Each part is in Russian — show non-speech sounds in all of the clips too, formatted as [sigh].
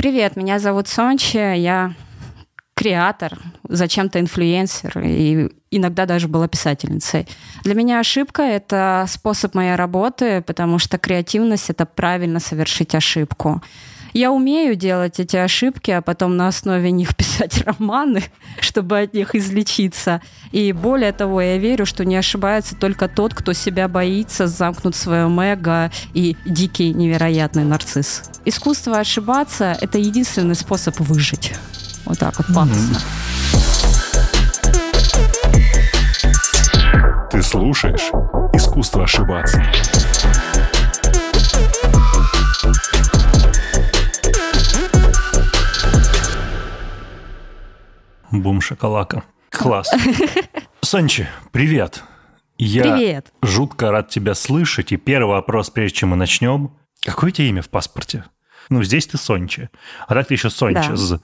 Привет, меня зовут Сончи, я креатор, зачем-то инфлюенсер и иногда даже была писательницей. Для меня ошибка — это способ моей работы, потому что креативность — это правильно совершить ошибку. Я умею делать эти ошибки, а потом на основе них [laughs] писать романы, чтобы от них излечиться. И более того, я верю, что не ошибается только тот, кто себя боится, замкнут в своем эго и дикий невероятный нарцисс. Искусство ошибаться — это единственный способ выжить. Вот так вот пафосно. Ты слушаешь «Искусство ошибаться». Бум шоколака. Класс. [laughs] Санчи, привет. Я Привет. жутко рад тебя слышать. И первый вопрос, прежде чем мы начнем. Какое у тебя имя в паспорте? Ну, здесь ты Сончи. А так ты еще Сончез. Да.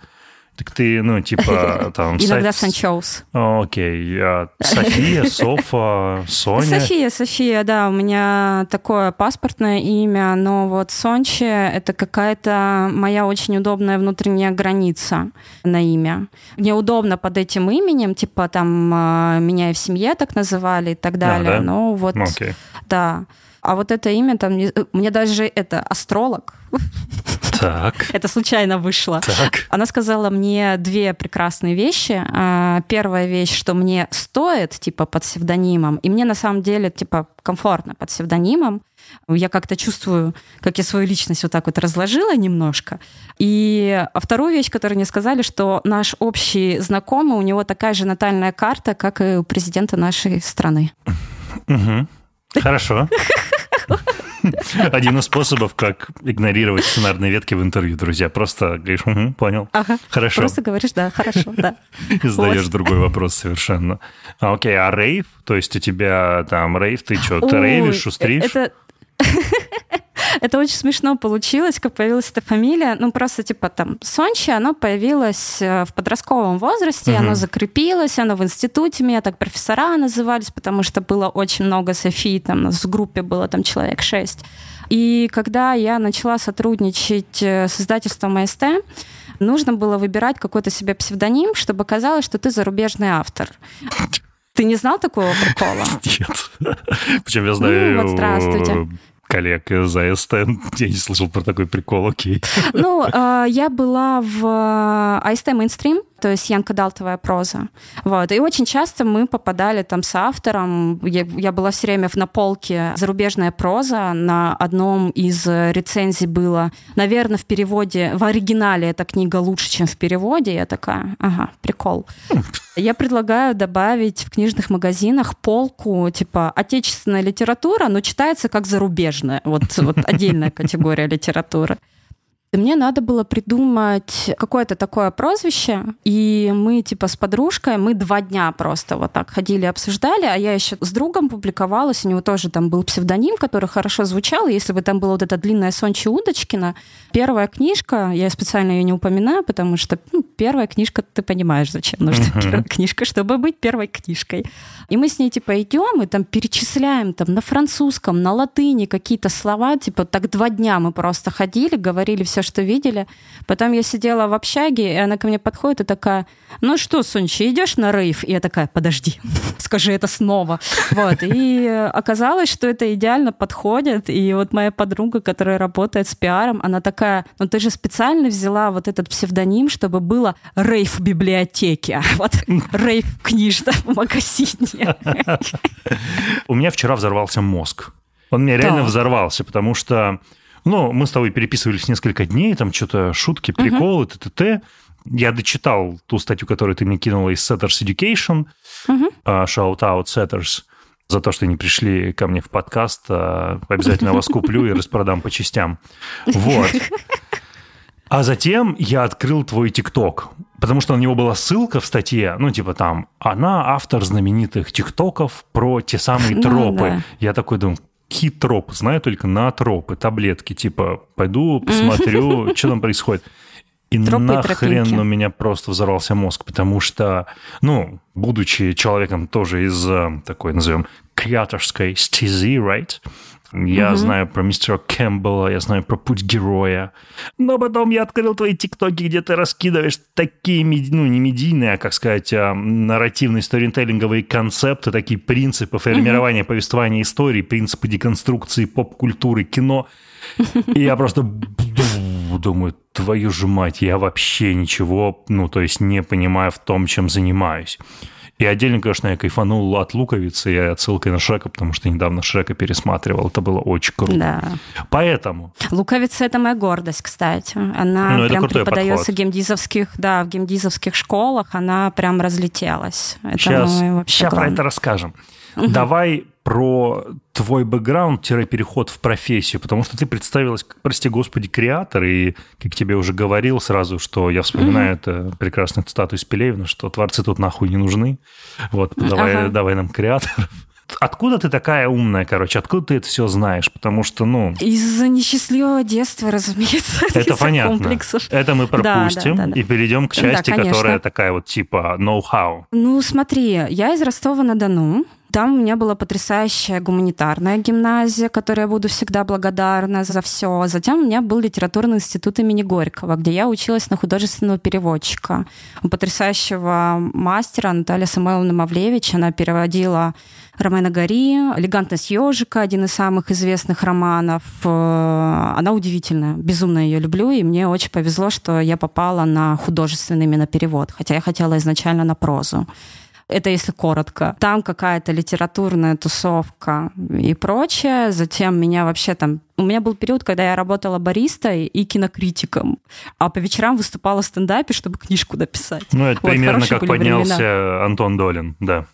Так ты, ну, типа, [laughs] там... Иногда Санчоус. Окей. А София, [laughs] Софа, Соня? София, София, да. У меня такое паспортное имя, но вот Сончи — это какая-то моя очень удобная внутренняя граница на имя. Мне удобно под этим именем, типа, там, а, меня и в семье так называли и так далее. А, да? Ну, вот, Окей. да. А вот это имя там... Мне даже это астролог [laughs] так. [laughs] Это случайно вышло. Так. Она сказала мне две прекрасные вещи. А, первая вещь, что мне стоит, типа, под псевдонимом, и мне на самом деле, типа, комфортно под псевдонимом. Я как-то чувствую, как я свою личность вот так вот разложила немножко. И вторую вещь, которую мне сказали, что наш общий знакомый, у него такая же натальная карта, как и у президента нашей страны. Угу. Хорошо. [laughs] [laughs] Один из способов, как игнорировать сценарные ветки в интервью, друзья. Просто говоришь, угу, понял. Ага. Хорошо. Просто говоришь, да, хорошо, да. [laughs] И задаешь вот. другой вопрос совершенно. А, окей, а рейв? То есть у тебя там рейв, ты что, ты рейвишь, шустришь? Это... [laughs] Это очень смешно получилось, как появилась эта фамилия. Ну, просто типа там Сончи, оно появилось э, в подростковом возрасте, угу. оно закрепилось, оно в институте, меня так профессора назывались, потому что было очень много Софий, там у нас в группе было там человек шесть. И когда я начала сотрудничать э, с издательством АСТ, нужно было выбирать какой-то себе псевдоним, чтобы казалось, что ты зарубежный автор. Ты не знал такого прикола? [laughs] Нет. [laughs] Причем я знаю... Ну, вот здравствуйте коллег из АСТ. [laughs] Я не слышал про такой прикол, окей. Ну, э, я была в АСТ Mainstream, то есть Янка Далтовая проза. Вот. И очень часто мы попадали там с автором. Я, я была все время на полке зарубежная проза. На одном из рецензий было, наверное, в переводе, в оригинале эта книга лучше, чем в переводе. Я такая, ага, прикол. Я предлагаю добавить в книжных магазинах полку, типа, отечественная литература, но читается как зарубежная. Вот, вот отдельная категория литературы. Мне надо было придумать какое-то такое прозвище, и мы типа с подружкой, мы два дня просто вот так ходили, обсуждали, а я еще с другом публиковалась, у него тоже там был псевдоним, который хорошо звучал, и если бы там была вот эта длинная Сончи Удочкина, первая книжка, я специально ее не упоминаю, потому что ну, первая книжка, ты понимаешь, зачем нужна uh-huh. первая книжка, чтобы быть первой книжкой. И мы с ней типа идем и там перечисляем там на французском, на латыни какие-то слова, типа так два дня мы просто ходили, говорили все, что видели. Потом я сидела в общаге, и она ко мне подходит и такая, ну что, Сончи, идешь на рейв? И я такая, подожди, [laughs] скажи это снова. Вот. И оказалось, что это идеально подходит. И вот моя подруга, которая работает с пиаром, она такая, ну ты же специально взяла вот этот псевдоним, чтобы было рейв в библиотеке, вот [laughs] рейв в книжном [laughs] магазине. У меня вчера взорвался мозг. Он мне реально взорвался, потому что ну, мы с тобой переписывались несколько дней, там что-то шутки, приколы, uh-huh. т.т. Я дочитал ту статью, которую ты мне кинула из Setters Education, uh-huh. shout out Setters, за то, что они пришли ко мне в подкаст. А, обязательно вас куплю и распродам по частям. Вот. А затем я открыл твой ТикТок, потому что на него была ссылка в статье, ну, типа там, она автор знаменитых ТикТоков про те самые тропы. Да, да. Я такой думаю, хитроп, знаю только на тропы, таблетки, типа, пойду посмотрю, [laughs] что там происходит. И Тропы нахрен у меня просто взорвался мозг, потому что, ну, будучи человеком тоже из э, такой, назовем, креаторской стези, right? Я угу. знаю про мистера Кэмпбелла, я знаю про путь героя. Но потом я открыл твои тиктоки, где ты раскидываешь такие, ну, не медийные, а, как сказать, а, нарративные сторителлинговые концепты, такие принципы формирования угу. повествования истории, принципы деконструкции поп-культуры, кино. И я просто думаю, твою же мать, я вообще ничего, ну, то есть не понимаю в том, чем занимаюсь. И отдельно, конечно, я кайфанул от луковицы и отсылкой на Шрека, потому что недавно Шрека пересматривал. Это было очень круто. Да. Поэтому... Луковица – это моя гордость, кстати. Она ну, прям преподается в гемдизовских, да, в гемдизовских школах. Она прям разлетелась. Это сейчас, сейчас про это расскажем. Угу. Давай про твой бэкграунд-переход в профессию, потому что ты представилась, как, прости господи, креатор, и, как тебе уже говорил сразу, что я вспоминаю mm это прекрасную цитату из Пелевина, что творцы тут нахуй не нужны, вот, давай, ага. давай нам креаторов. Откуда ты такая умная, короче? Откуда ты это все знаешь? Потому что, ну... Из-за несчастливого детства, разумеется. Это понятно. Комплексов. Это мы пропустим да, да, да, и перейдем к части, да, которая такая вот типа know-how. Ну, смотри, я из Ростова-на-Дону. Там у меня была потрясающая гуманитарная гимназия, которой я буду всегда благодарна за все. Затем у меня был литературный институт имени Горького, где я училась на художественного переводчика. У потрясающего мастера Наталья Самойловна Мавлевич, она переводила Ромена Гори, «Элегантность ежика», один из самых известных романов. Э, она удивительная, безумно ее люблю, и мне очень повезло, что я попала на художественный именно перевод, хотя я хотела изначально на прозу. Это если коротко. Там какая-то литературная тусовка и прочее. Затем меня вообще там... У меня был период, когда я работала баристой и кинокритиком, а по вечерам выступала в стендапе, чтобы книжку написать. Ну, это вот, примерно как поднялся времена. Антон Долин, да.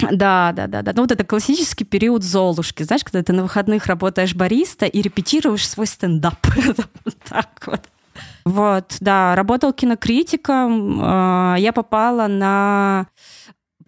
Да, да, да, да. Ну вот это классический период Золушки, знаешь, когда ты на выходных работаешь бариста и репетируешь свой стендап. [laughs] так вот. Вот, да, работал кинокритиком. А, я попала на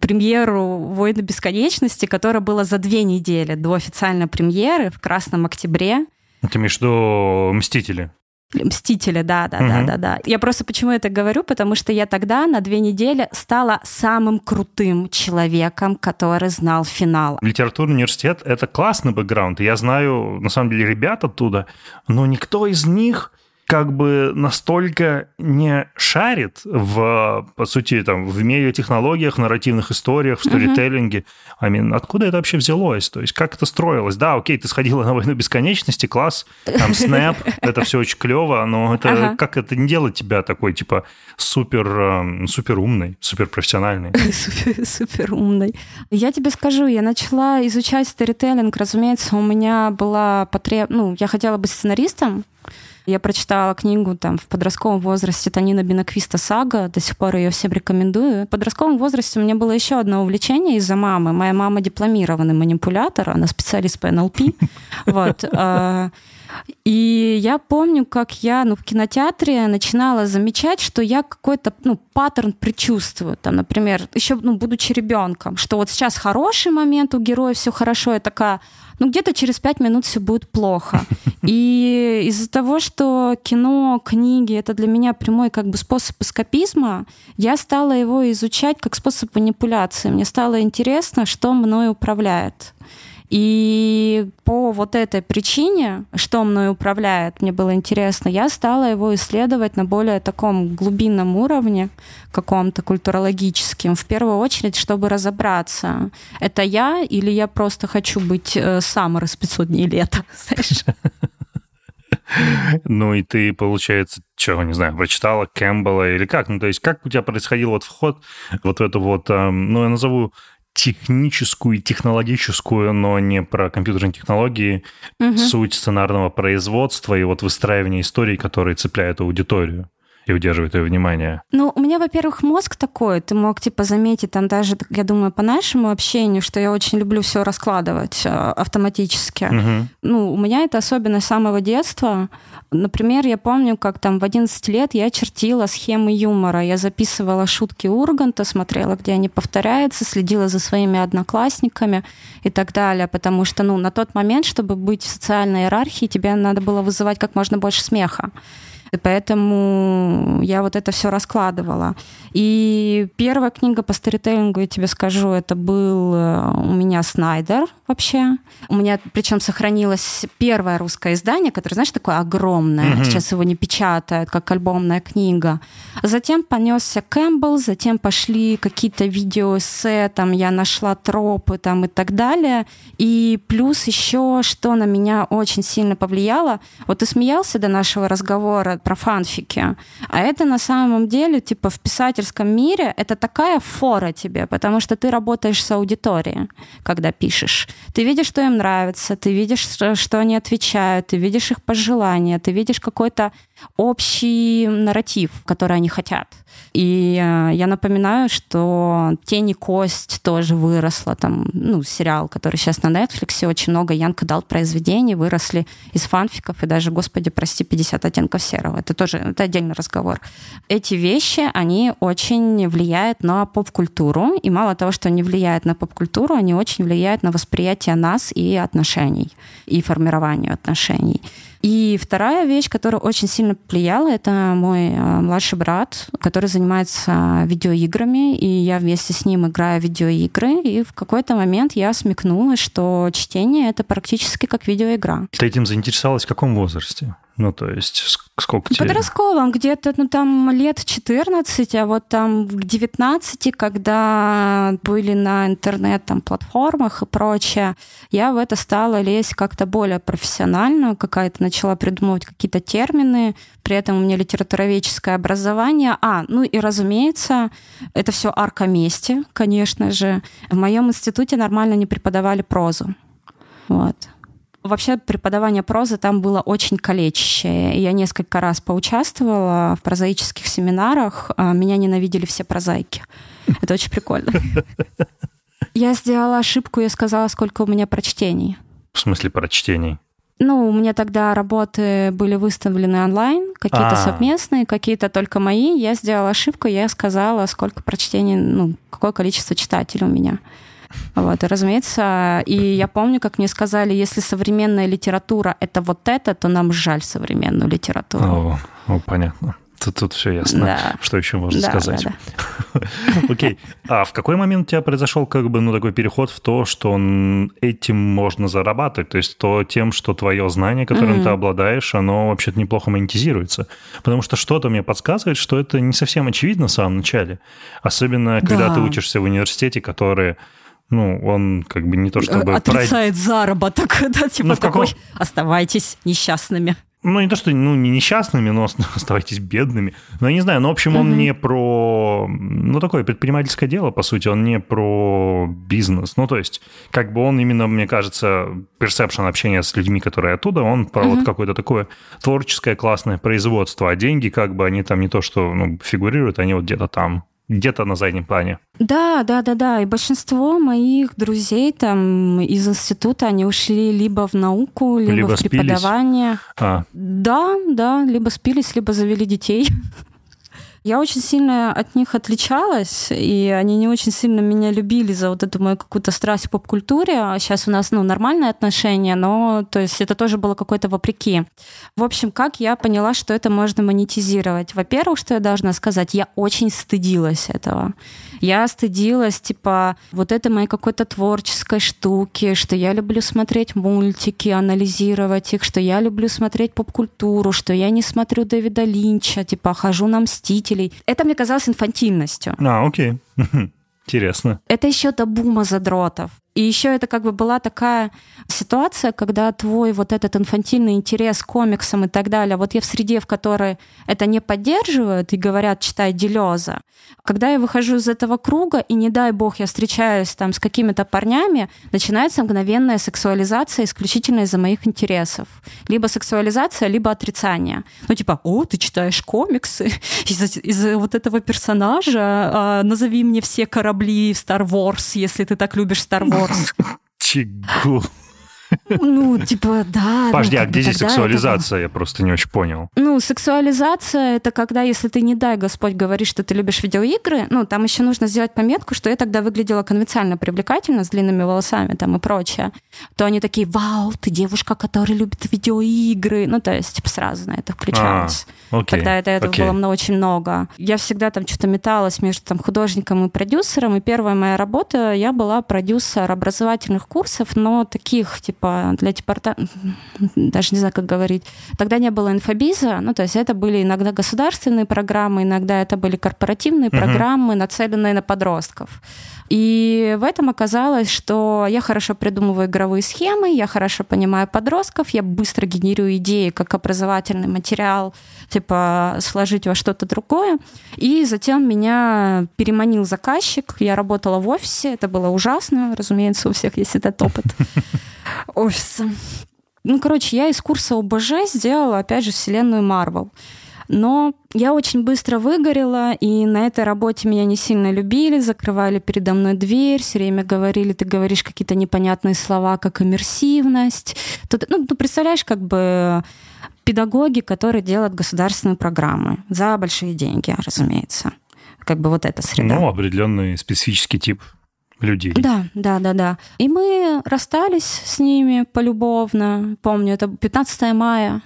премьеру «Войны бесконечности», которая была за две недели до официальной премьеры в Красном Октябре. Ты имеешь в виду «Мстители»? Мстители, да, да, угу. да, да, да. Я просто почему это говорю, потому что я тогда на две недели стала самым крутым человеком, который знал финал. Литературный университет — это классный бэкграунд. Я знаю, на самом деле, ребят оттуда, но никто из них как бы настолько не шарит в, по сути, там, в медиатехнологиях, нарративных историях, в сторителлинге. Uh-huh. I mean, откуда это вообще взялось? То есть как это строилось? Да, окей, ты сходила на «Войну бесконечности», класс, там, снэп, [laughs] это все очень клево, но это как это не делает тебя такой, типа, супер, эм, [laughs] супер умный, супер профессиональный? Супер, супер умный. Я тебе скажу, я начала изучать сторителлинг, разумеется, у меня была потреб... Ну, я хотела быть сценаристом, я прочитала книгу там в подростковом возрасте Танина Бинаквиста «Сага», до сих пор ее всем рекомендую. В подростковом возрасте у меня было еще одно увлечение из-за мамы. Моя мама дипломированный манипулятор, она специалист по НЛП. [laughs] Вот. А, и я помню, как я ну, в кинотеатре начинала замечать, что я какой-то ну, паттерн предчувствую. Там, например, еще ну, будучи ребенком, что вот сейчас хороший момент у героя, все хорошо, я такая, ну где-то через пять минут все будет плохо. И из-за того, что кино, книги — это для меня прямой как бы способ эскапизма, я стала его изучать как способ манипуляции. Мне стало интересно, что мной управляет. И по вот этой причине, что мной управляет, мне было интересно, я стала его исследовать на более таком глубинном уровне, каком-то культурологическим, в первую очередь, чтобы разобраться, это я или я просто хочу быть э, Саммер из 500 дней лета? Ну и ты, получается, чего, не знаю, прочитала Кэмпбелла или как? Ну то есть как у тебя происходил вот вход вот в эту вот, эм, ну я назову техническую и технологическую, но не про компьютерные технологии, угу. суть сценарного производства и вот выстраивания историй, которые цепляют аудиторию и удерживает ее внимание? Ну, у меня, во-первых, мозг такой. Ты мог, типа, заметить там даже, я думаю, по нашему общению, что я очень люблю все раскладывать э, автоматически. Угу. Ну, у меня это особенно с самого детства. Например, я помню, как там в 11 лет я чертила схемы юмора. Я записывала шутки Урганта, смотрела, где они повторяются, следила за своими одноклассниками и так далее. Потому что, ну, на тот момент, чтобы быть в социальной иерархии, тебе надо было вызывать как можно больше смеха. Поэтому я вот это все раскладывала. И первая книга по сторителлингу, я тебе скажу, это был э, у меня Снайдер вообще. У меня причем сохранилось первое русское издание, которое, знаешь, такое огромное. Mm-hmm. Сейчас его не печатают, как альбомная книга. Затем понесся Кэмпбелл, затем пошли какие-то видеоэссе, там я нашла тропы там и так далее. И плюс еще, что на меня очень сильно повлияло. Вот ты смеялся до нашего разговора про фанфики, а это на самом деле, типа, в писательском мире это такая фора тебе, потому что ты работаешь с аудиторией, когда пишешь. Ты видишь, что им нравится, ты видишь, что они отвечают, ты видишь их пожелания, ты видишь какой-то общий нарратив, который они хотят. И э, я напоминаю, что «Тень и кость» тоже выросла, там, ну, сериал, который сейчас на Netflix, очень много Янка дал произведений, выросли из фанфиков, и даже, господи, прости, 50 оттенков серого. Это тоже это отдельный разговор. Эти вещи, они очень влияют на поп-культуру, и мало того, что они влияют на поп-культуру, они очень влияют на восприятие нас и отношений, и формирование отношений. И вторая вещь, которая очень сильно повлияла, это мой э, младший брат, который занимается видеоиграми, и я вместе с ним играю в видеоигры, и в какой-то момент я смекнула, что чтение — это практически как видеоигра. Ты этим заинтересовалась в каком возрасте? Ну, то есть сколько тебе? Подростковом, где-то, ну, там лет 14, а вот там в 19, когда были на интернет там платформах и прочее, я в это стала лезть как-то более профессионально, какая-то начала придумывать какие-то термины, при этом у меня литературоведческое образование. А, ну и, разумеется, это все арка мести, конечно же. В моем институте нормально не преподавали прозу. Вот. Вообще преподавание прозы там было очень калечащее. Я несколько раз поучаствовала в прозаических семинарах. А, меня ненавидели все прозаики. [laughs] Это очень прикольно. Я сделала ошибку, я сказала, сколько у меня прочтений. В смысле прочтений? Ну, у меня тогда работы были выставлены онлайн, какие-то А-а-а. совместные, какие-то только мои. Я сделала ошибку, я сказала, сколько прочтений, ну, какое количество читателей у меня. Вот, и, разумеется, и я помню, как мне сказали, если современная литература — это вот это, то нам жаль современную литературу. О, о понятно. Тут, тут все ясно. Да. Что еще можно да, сказать? Да, да. [laughs] Окей. А в какой момент у тебя произошел как бы ну, такой переход в то, что он, этим можно зарабатывать? То есть то тем, что твое знание, которым mm-hmm. ты обладаешь, оно вообще-то неплохо монетизируется. Потому что что-то мне подсказывает, что это не совсем очевидно в самом начале. Особенно, когда да. ты учишься в университете, который ну, он как бы не то чтобы... Отрицает прод... заработок, [laughs] да, типа ну, такой, каком... оставайтесь несчастными. Ну, не то, что ну, не несчастными, но [laughs] оставайтесь бедными. Ну, я не знаю, но, в общем, он mm-hmm. не про... Ну, такое предпринимательское дело, по сути, он не про бизнес. Ну, то есть, как бы он именно, мне кажется, персепшн общения с людьми, которые оттуда, он про mm-hmm. вот какое-то такое творческое классное производство, а деньги, как бы, они там не то, что ну, фигурируют, они вот где-то там где-то на заднем плане. Да, да, да, да. И большинство моих друзей там из института, они ушли либо в науку, либо, либо в преподавание. А. Да, да, либо спились, либо завели детей. [laughs] Я очень сильно от них отличалась, и они не очень сильно меня любили за вот эту мою какую-то страсть к поп-культуре. А сейчас у нас, ну, нормальные отношения, но, то есть, это тоже было какое-то вопреки. В общем, как я поняла, что это можно монетизировать? Во-первых, что я должна сказать, я очень стыдилась этого. Я стыдилась, типа, вот этой моей какой-то творческой штуки, что я люблю смотреть мультики, анализировать их, что я люблю смотреть поп-культуру, что я не смотрю Дэвида Линча, типа, хожу на Мстителей. Это мне казалось инфантильностью. А, окей. [laughs] Интересно. Это еще до бума задротов. И еще это как бы была такая ситуация, когда твой вот этот инфантильный интерес к комиксам и так далее, вот я в среде, в которой это не поддерживают и говорят, читай Делеза, когда я выхожу из этого круга, и не дай бог я встречаюсь там с какими-то парнями, начинается мгновенная сексуализация исключительно из-за моих интересов. Либо сексуализация, либо отрицание. Ну типа, о, ты читаешь комиксы [laughs] из-за из вот этого персонажа, а, назови мне все корабли в Star Wars, если ты так любишь Star Wars. 进攻。[laughs] Ну, типа, да. Подожди, ну, а где здесь сексуализация? Это... Я просто не очень понял. Ну, сексуализация — это когда, если ты, не дай Господь, говоришь, что ты любишь видеоигры, ну, там еще нужно сделать пометку, что я тогда выглядела конвенциально привлекательно, с длинными волосами там и прочее, то они такие, вау, ты девушка, которая любит видеоигры. Ну, то есть, типа, сразу на это включалось. А, окей, Тогда это, это окей. было очень много. Я всегда там что-то металась между там художником и продюсером, и первая моя работа, я была продюсер образовательных курсов, но таких, типа, для департамента, даже не знаю, как говорить. Тогда не было инфобиза, ну, то есть это были иногда государственные программы, иногда это были корпоративные uh-huh. программы, нацеленные на подростков. И в этом оказалось, что я хорошо придумываю игровые схемы, я хорошо понимаю подростков, я быстро генерирую идеи как образовательный материал, типа сложить во что-то другое. И затем меня переманил заказчик. Я работала в офисе, это было ужасно, разумеется, у всех есть этот опыт [laughs] офиса. Ну, короче, я из курса ОБЖ сделала, опять же, вселенную Марвел. Но я очень быстро выгорела, и на этой работе меня не сильно любили, закрывали передо мной дверь, все время говорили, ты говоришь какие-то непонятные слова, как иммерсивность. Тут, ну, ты представляешь, как бы педагоги, которые делают государственные программы за большие деньги, разумеется. Как бы вот эта среда. Ну, определенный специфический тип людей. Да, да, да, да. И мы расстались с ними полюбовно. Помню, это 15 мая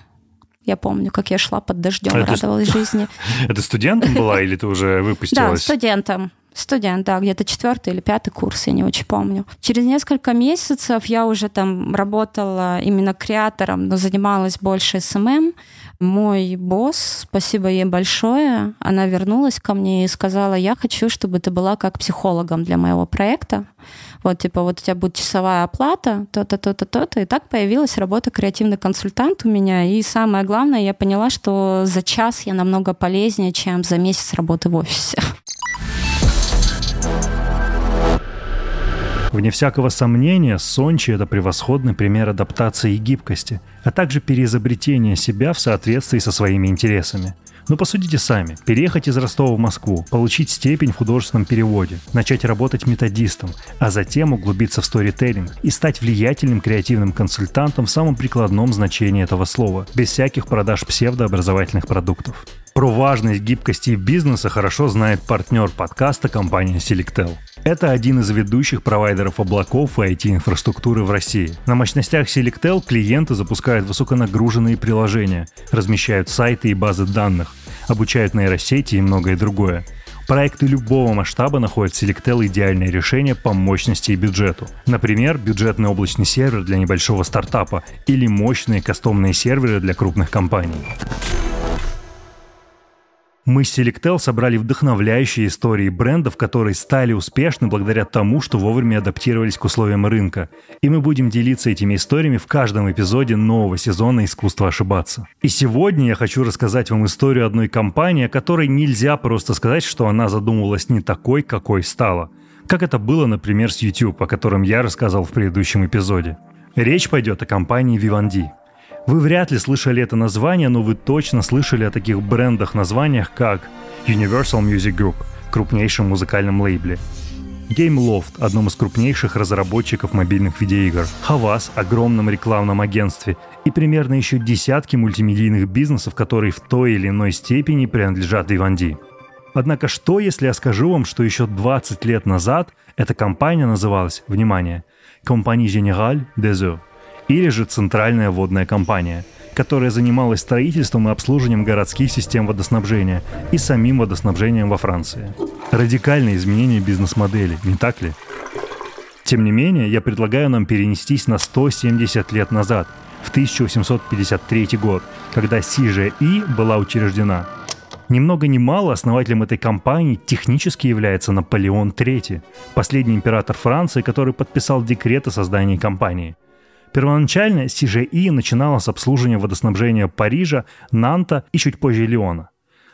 я помню, как я шла под дождем, а радовалась ст... [laughs] жизни. Это студентом была или ты уже [laughs] выпустилась? Да, студентом. Студент, да, где-то четвертый или пятый курс, я не очень помню. Через несколько месяцев я уже там работала именно creator ом, но занималась больше SMM. Мой босс, спасибо ей большое, она вернулась ко мне и сказала, я хочу, чтобы ты была как психологом для моего проекта. Вот, типа, вот у тебя будет часовая оплата, то-то, то-то, то-то. И так появилась работа креативный консультант у меня. И самое главное, я поняла, что за час я намного полезнее, чем за месяц работы в офисе. Вне всякого сомнения, Сончи – это превосходный пример адаптации и гибкости, а также переизобретения себя в соответствии со своими интересами. Но посудите сами. Переехать из Ростова в Москву, получить степень в художественном переводе, начать работать методистом, а затем углубиться в сторителлинг и стать влиятельным креативным консультантом в самом прикладном значении этого слова, без всяких продаж псевдообразовательных продуктов. Про важность гибкости бизнеса хорошо знает партнер подкаста компания Selectel. Это один из ведущих провайдеров облаков и IT-инфраструктуры в России. На мощностях Selectel клиенты запускают высоконагруженные приложения, размещают сайты и базы данных, обучают нейросети и многое другое. Проекты любого масштаба находят Selectel идеальное решение по мощности и бюджету. Например, бюджетный облачный сервер для небольшого стартапа или мощные кастомные серверы для крупных компаний. Мы с Selectel собрали вдохновляющие истории брендов, которые стали успешны благодаря тому, что вовремя адаптировались к условиям рынка. И мы будем делиться этими историями в каждом эпизоде нового сезона «Искусство ошибаться». И сегодня я хочу рассказать вам историю одной компании, о которой нельзя просто сказать, что она задумывалась не такой, какой стала. Как это было, например, с YouTube, о котором я рассказал в предыдущем эпизоде. Речь пойдет о компании Vivendi – вы вряд ли слышали это название, но вы точно слышали о таких брендах-названиях, как Universal Music Group, крупнейшем музыкальном лейбле, GameLoft, одном из крупнейших разработчиков мобильных видеоигр, Havas, огромном рекламном агентстве и примерно еще десятки мультимедийных бизнесов, которые в той или иной степени принадлежат Vivendi. Однако что, если я скажу вам, что еще 20 лет назад эта компания называлась, внимание, Compagnie Générale des Eaux, или же Центральная водная компания, которая занималась строительством и обслуживанием городских систем водоснабжения и самим водоснабжением во Франции. Радикальное изменение бизнес-модели, не так ли? Тем не менее, я предлагаю нам перенестись на 170 лет назад, в 1853 год, когда CGI была учреждена. Ни много ни мало основателем этой компании технически является Наполеон III, последний император Франции, который подписал декрет о создании компании. Первоначально CGI начинала с обслуживания водоснабжения Парижа, Нанта и чуть позже Лиона.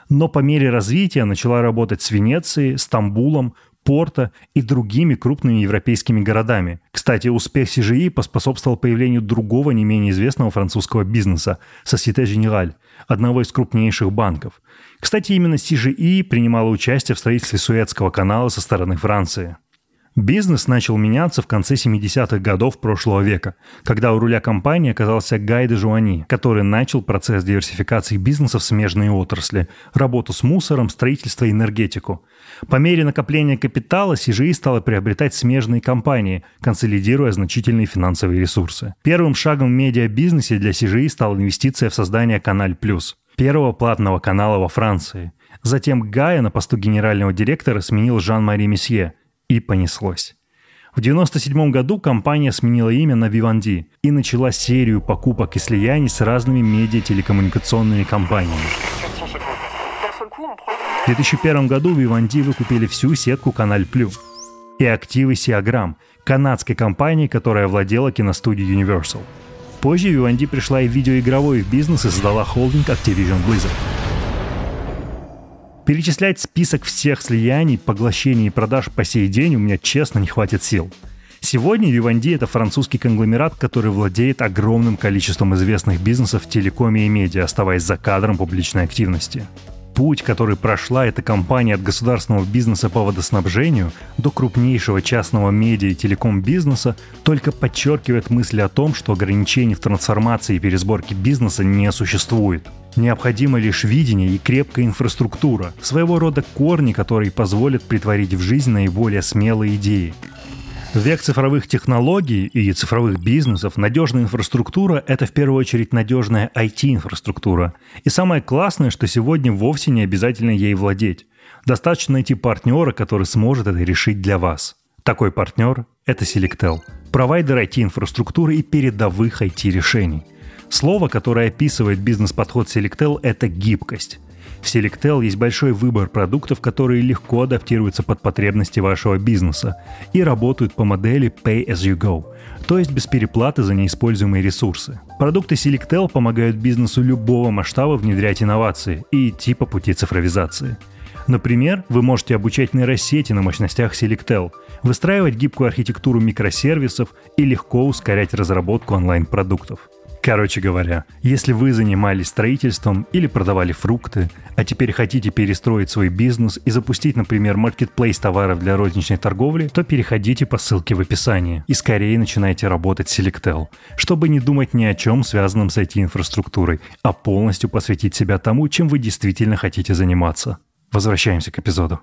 Но по мере развития начала работать с Венецией, Стамбулом, Порто и другими крупными европейскими городами. Кстати, успех CGI поспособствовал появлению другого не менее известного французского бизнеса – Societe Generale, одного из крупнейших банков. Кстати, именно CGI принимала участие в строительстве Суэцкого канала со стороны Франции – Бизнес начал меняться в конце 70-х годов прошлого века, когда у руля компании оказался Гай де Жуани, который начал процесс диверсификации бизнеса в смежные отрасли, работу с мусором, строительство и энергетику. По мере накопления капитала CGI стала приобретать смежные компании, консолидируя значительные финансовые ресурсы. Первым шагом в медиабизнесе для CGI стала инвестиция в создание Каналь Плюс, первого платного канала во Франции. Затем Гая на посту генерального директора сменил Жан-Мари Месье, и понеслось. В 1997 году компания сменила имя на Vivendi и начала серию покупок и слияний с разными медиа-телекоммуникационными компаниями. В 2001 году Vivendi выкупили всю сетку Каналь Плю и активы Сиаграм, канадской компании, которая владела киностудией Universal. Позже Vivendi пришла и в видеоигровой бизнес и создала холдинг Activision Blizzard. Перечислять список всех слияний, поглощений и продаж по сей день у меня честно не хватит сил. Сегодня Vivendi – это французский конгломерат, который владеет огромным количеством известных бизнесов в телекоме и медиа, оставаясь за кадром публичной активности. Путь, который прошла эта компания от государственного бизнеса по водоснабжению до крупнейшего частного медиа и телеком-бизнеса, только подчеркивает мысль о том, что ограничений в трансформации и пересборке бизнеса не существует. Необходимо лишь видение и крепкая инфраструктура, своего рода корни, которые позволят притворить в жизнь наиболее смелые идеи. В век цифровых технологий и цифровых бизнесов надежная инфраструктура – это в первую очередь надежная IT-инфраструктура. И самое классное, что сегодня вовсе не обязательно ей владеть. Достаточно найти партнера, который сможет это решить для вас. Такой партнер – это Selectel, провайдер IT-инфраструктуры и передовых IT-решений. Слово, которое описывает бизнес-подход Selectel – это гибкость. В Selectel есть большой выбор продуктов, которые легко адаптируются под потребности вашего бизнеса и работают по модели Pay as you go, то есть без переплаты за неиспользуемые ресурсы. Продукты Selectel помогают бизнесу любого масштаба внедрять инновации и идти по пути цифровизации. Например, вы можете обучать нейросети на мощностях Selectel, выстраивать гибкую архитектуру микросервисов и легко ускорять разработку онлайн-продуктов. Короче говоря, если вы занимались строительством или продавали фрукты, а теперь хотите перестроить свой бизнес и запустить, например, маркетплейс товаров для розничной торговли, то переходите по ссылке в описании и скорее начинайте работать с Selectel, чтобы не думать ни о чем связанном с IT-инфраструктурой, а полностью посвятить себя тому, чем вы действительно хотите заниматься. Возвращаемся к эпизоду.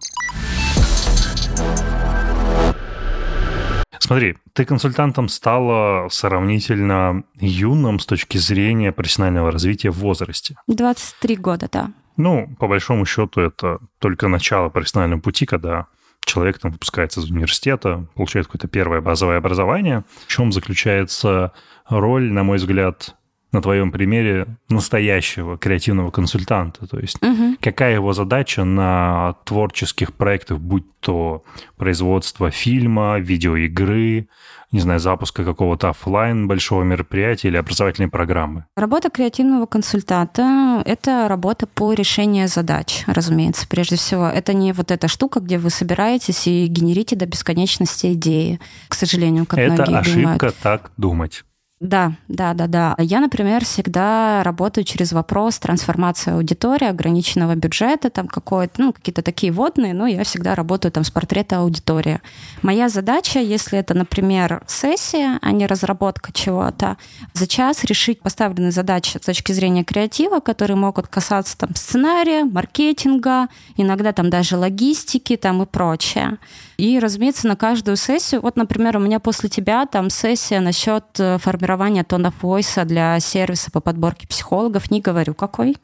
Смотри, ты консультантом стала сравнительно юным с точки зрения профессионального развития в возрасте. 23 года, да. Ну, по большому счету, это только начало профессионального пути, когда человек там выпускается из университета, получает какое-то первое базовое образование. В чем заключается роль, на мой взгляд, на твоем примере настоящего креативного консультанта. То есть угу. какая его задача на творческих проектах, будь то производство фильма, видеоигры, не знаю, запуска какого-то офлайн большого мероприятия или образовательной программы? Работа креативного консультанта — это работа по решению задач, разумеется, прежде всего. Это не вот эта штука, где вы собираетесь и генерите до бесконечности идеи, к сожалению, как это многие ошибка думают. так думать. Да, да, да, да. Я, например, всегда работаю через вопрос трансформации аудитории, ограниченного бюджета, там какое-то, ну, какие-то такие водные, но я всегда работаю там с портрета аудитории. Моя задача, если это, например, сессия, а не разработка чего-то, за час решить поставленные задачи с точки зрения креатива, которые могут касаться там сценария, маркетинга, иногда там даже логистики там и прочее. И, разумеется, на каждую сессию, вот, например, у меня после тебя там сессия насчет э, формирования тона войса для сервиса по подборке психологов, не говорю какой.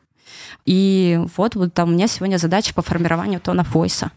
И вот, вот там у меня сегодня задача по формированию тона войса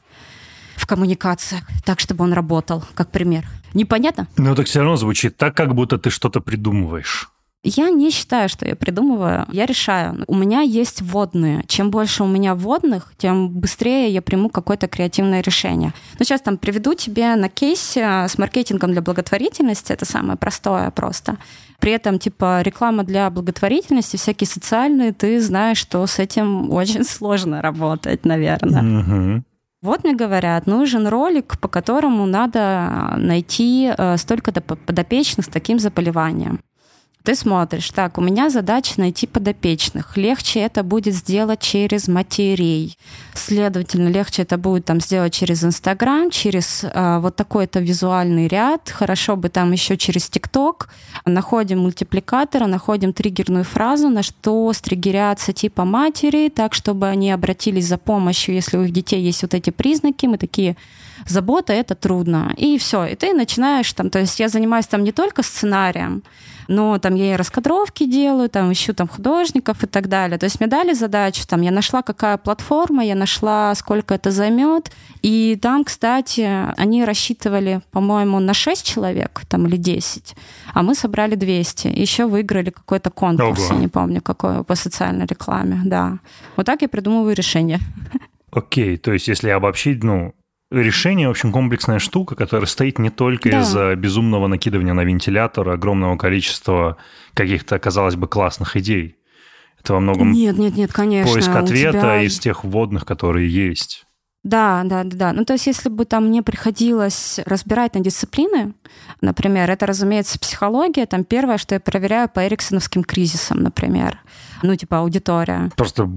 в коммуникациях, так, чтобы он работал, как пример. Непонятно? Ну, так все равно звучит так, как будто ты что-то придумываешь. Я не считаю, что я придумываю, я решаю. У меня есть вводные. Чем больше у меня вводных, тем быстрее я приму какое-то креативное решение. Ну, сейчас там приведу тебе на кейсе с маркетингом для благотворительности, это самое простое просто. При этом, типа, реклама для благотворительности, всякие социальные, ты знаешь, что с этим очень [laughs] сложно работать, наверное. Вот мне говорят, нужен ролик, по которому надо найти э, столько-то подопечных с таким заболеванием. Ты смотришь, так, у меня задача найти подопечных. Легче это будет сделать через матерей. Следовательно, легче это будет там сделать через Инстаграм, через э, вот такой-то визуальный ряд. Хорошо бы там еще через ТикТок. Находим мультипликатора, находим триггерную фразу, на что стригерятся типа матери, так, чтобы они обратились за помощью, если у их детей есть вот эти признаки. Мы такие, забота — это трудно. И все. И ты начинаешь там, то есть я занимаюсь там не только сценарием, но там я и раскадровки делаю, там ищу там художников и так далее. То есть мне дали задачу, там я нашла, какая платформа, я нашла, сколько это займет. И там, кстати, они рассчитывали, по-моему, на 6 человек там, или 10, а мы собрали 200. Еще выиграли какой-то конкурс, Ого. я не помню, какой, по социальной рекламе, да. Вот так я придумываю решение. Окей, то есть если обобщить, ну, решение, в общем, комплексная штука, которая стоит не только да. из-за безумного накидывания на вентилятор огромного количества каких-то, казалось бы, классных идей. Это во многом нет, нет, нет, конечно. поиск ответа тебя... из тех вводных, которые есть. Да, да, да, да. Ну, то есть, если бы там мне приходилось разбирать на дисциплины, например, это, разумеется, психология, там первое, что я проверяю по эриксоновским кризисам, например ну, типа аудитория. Просто,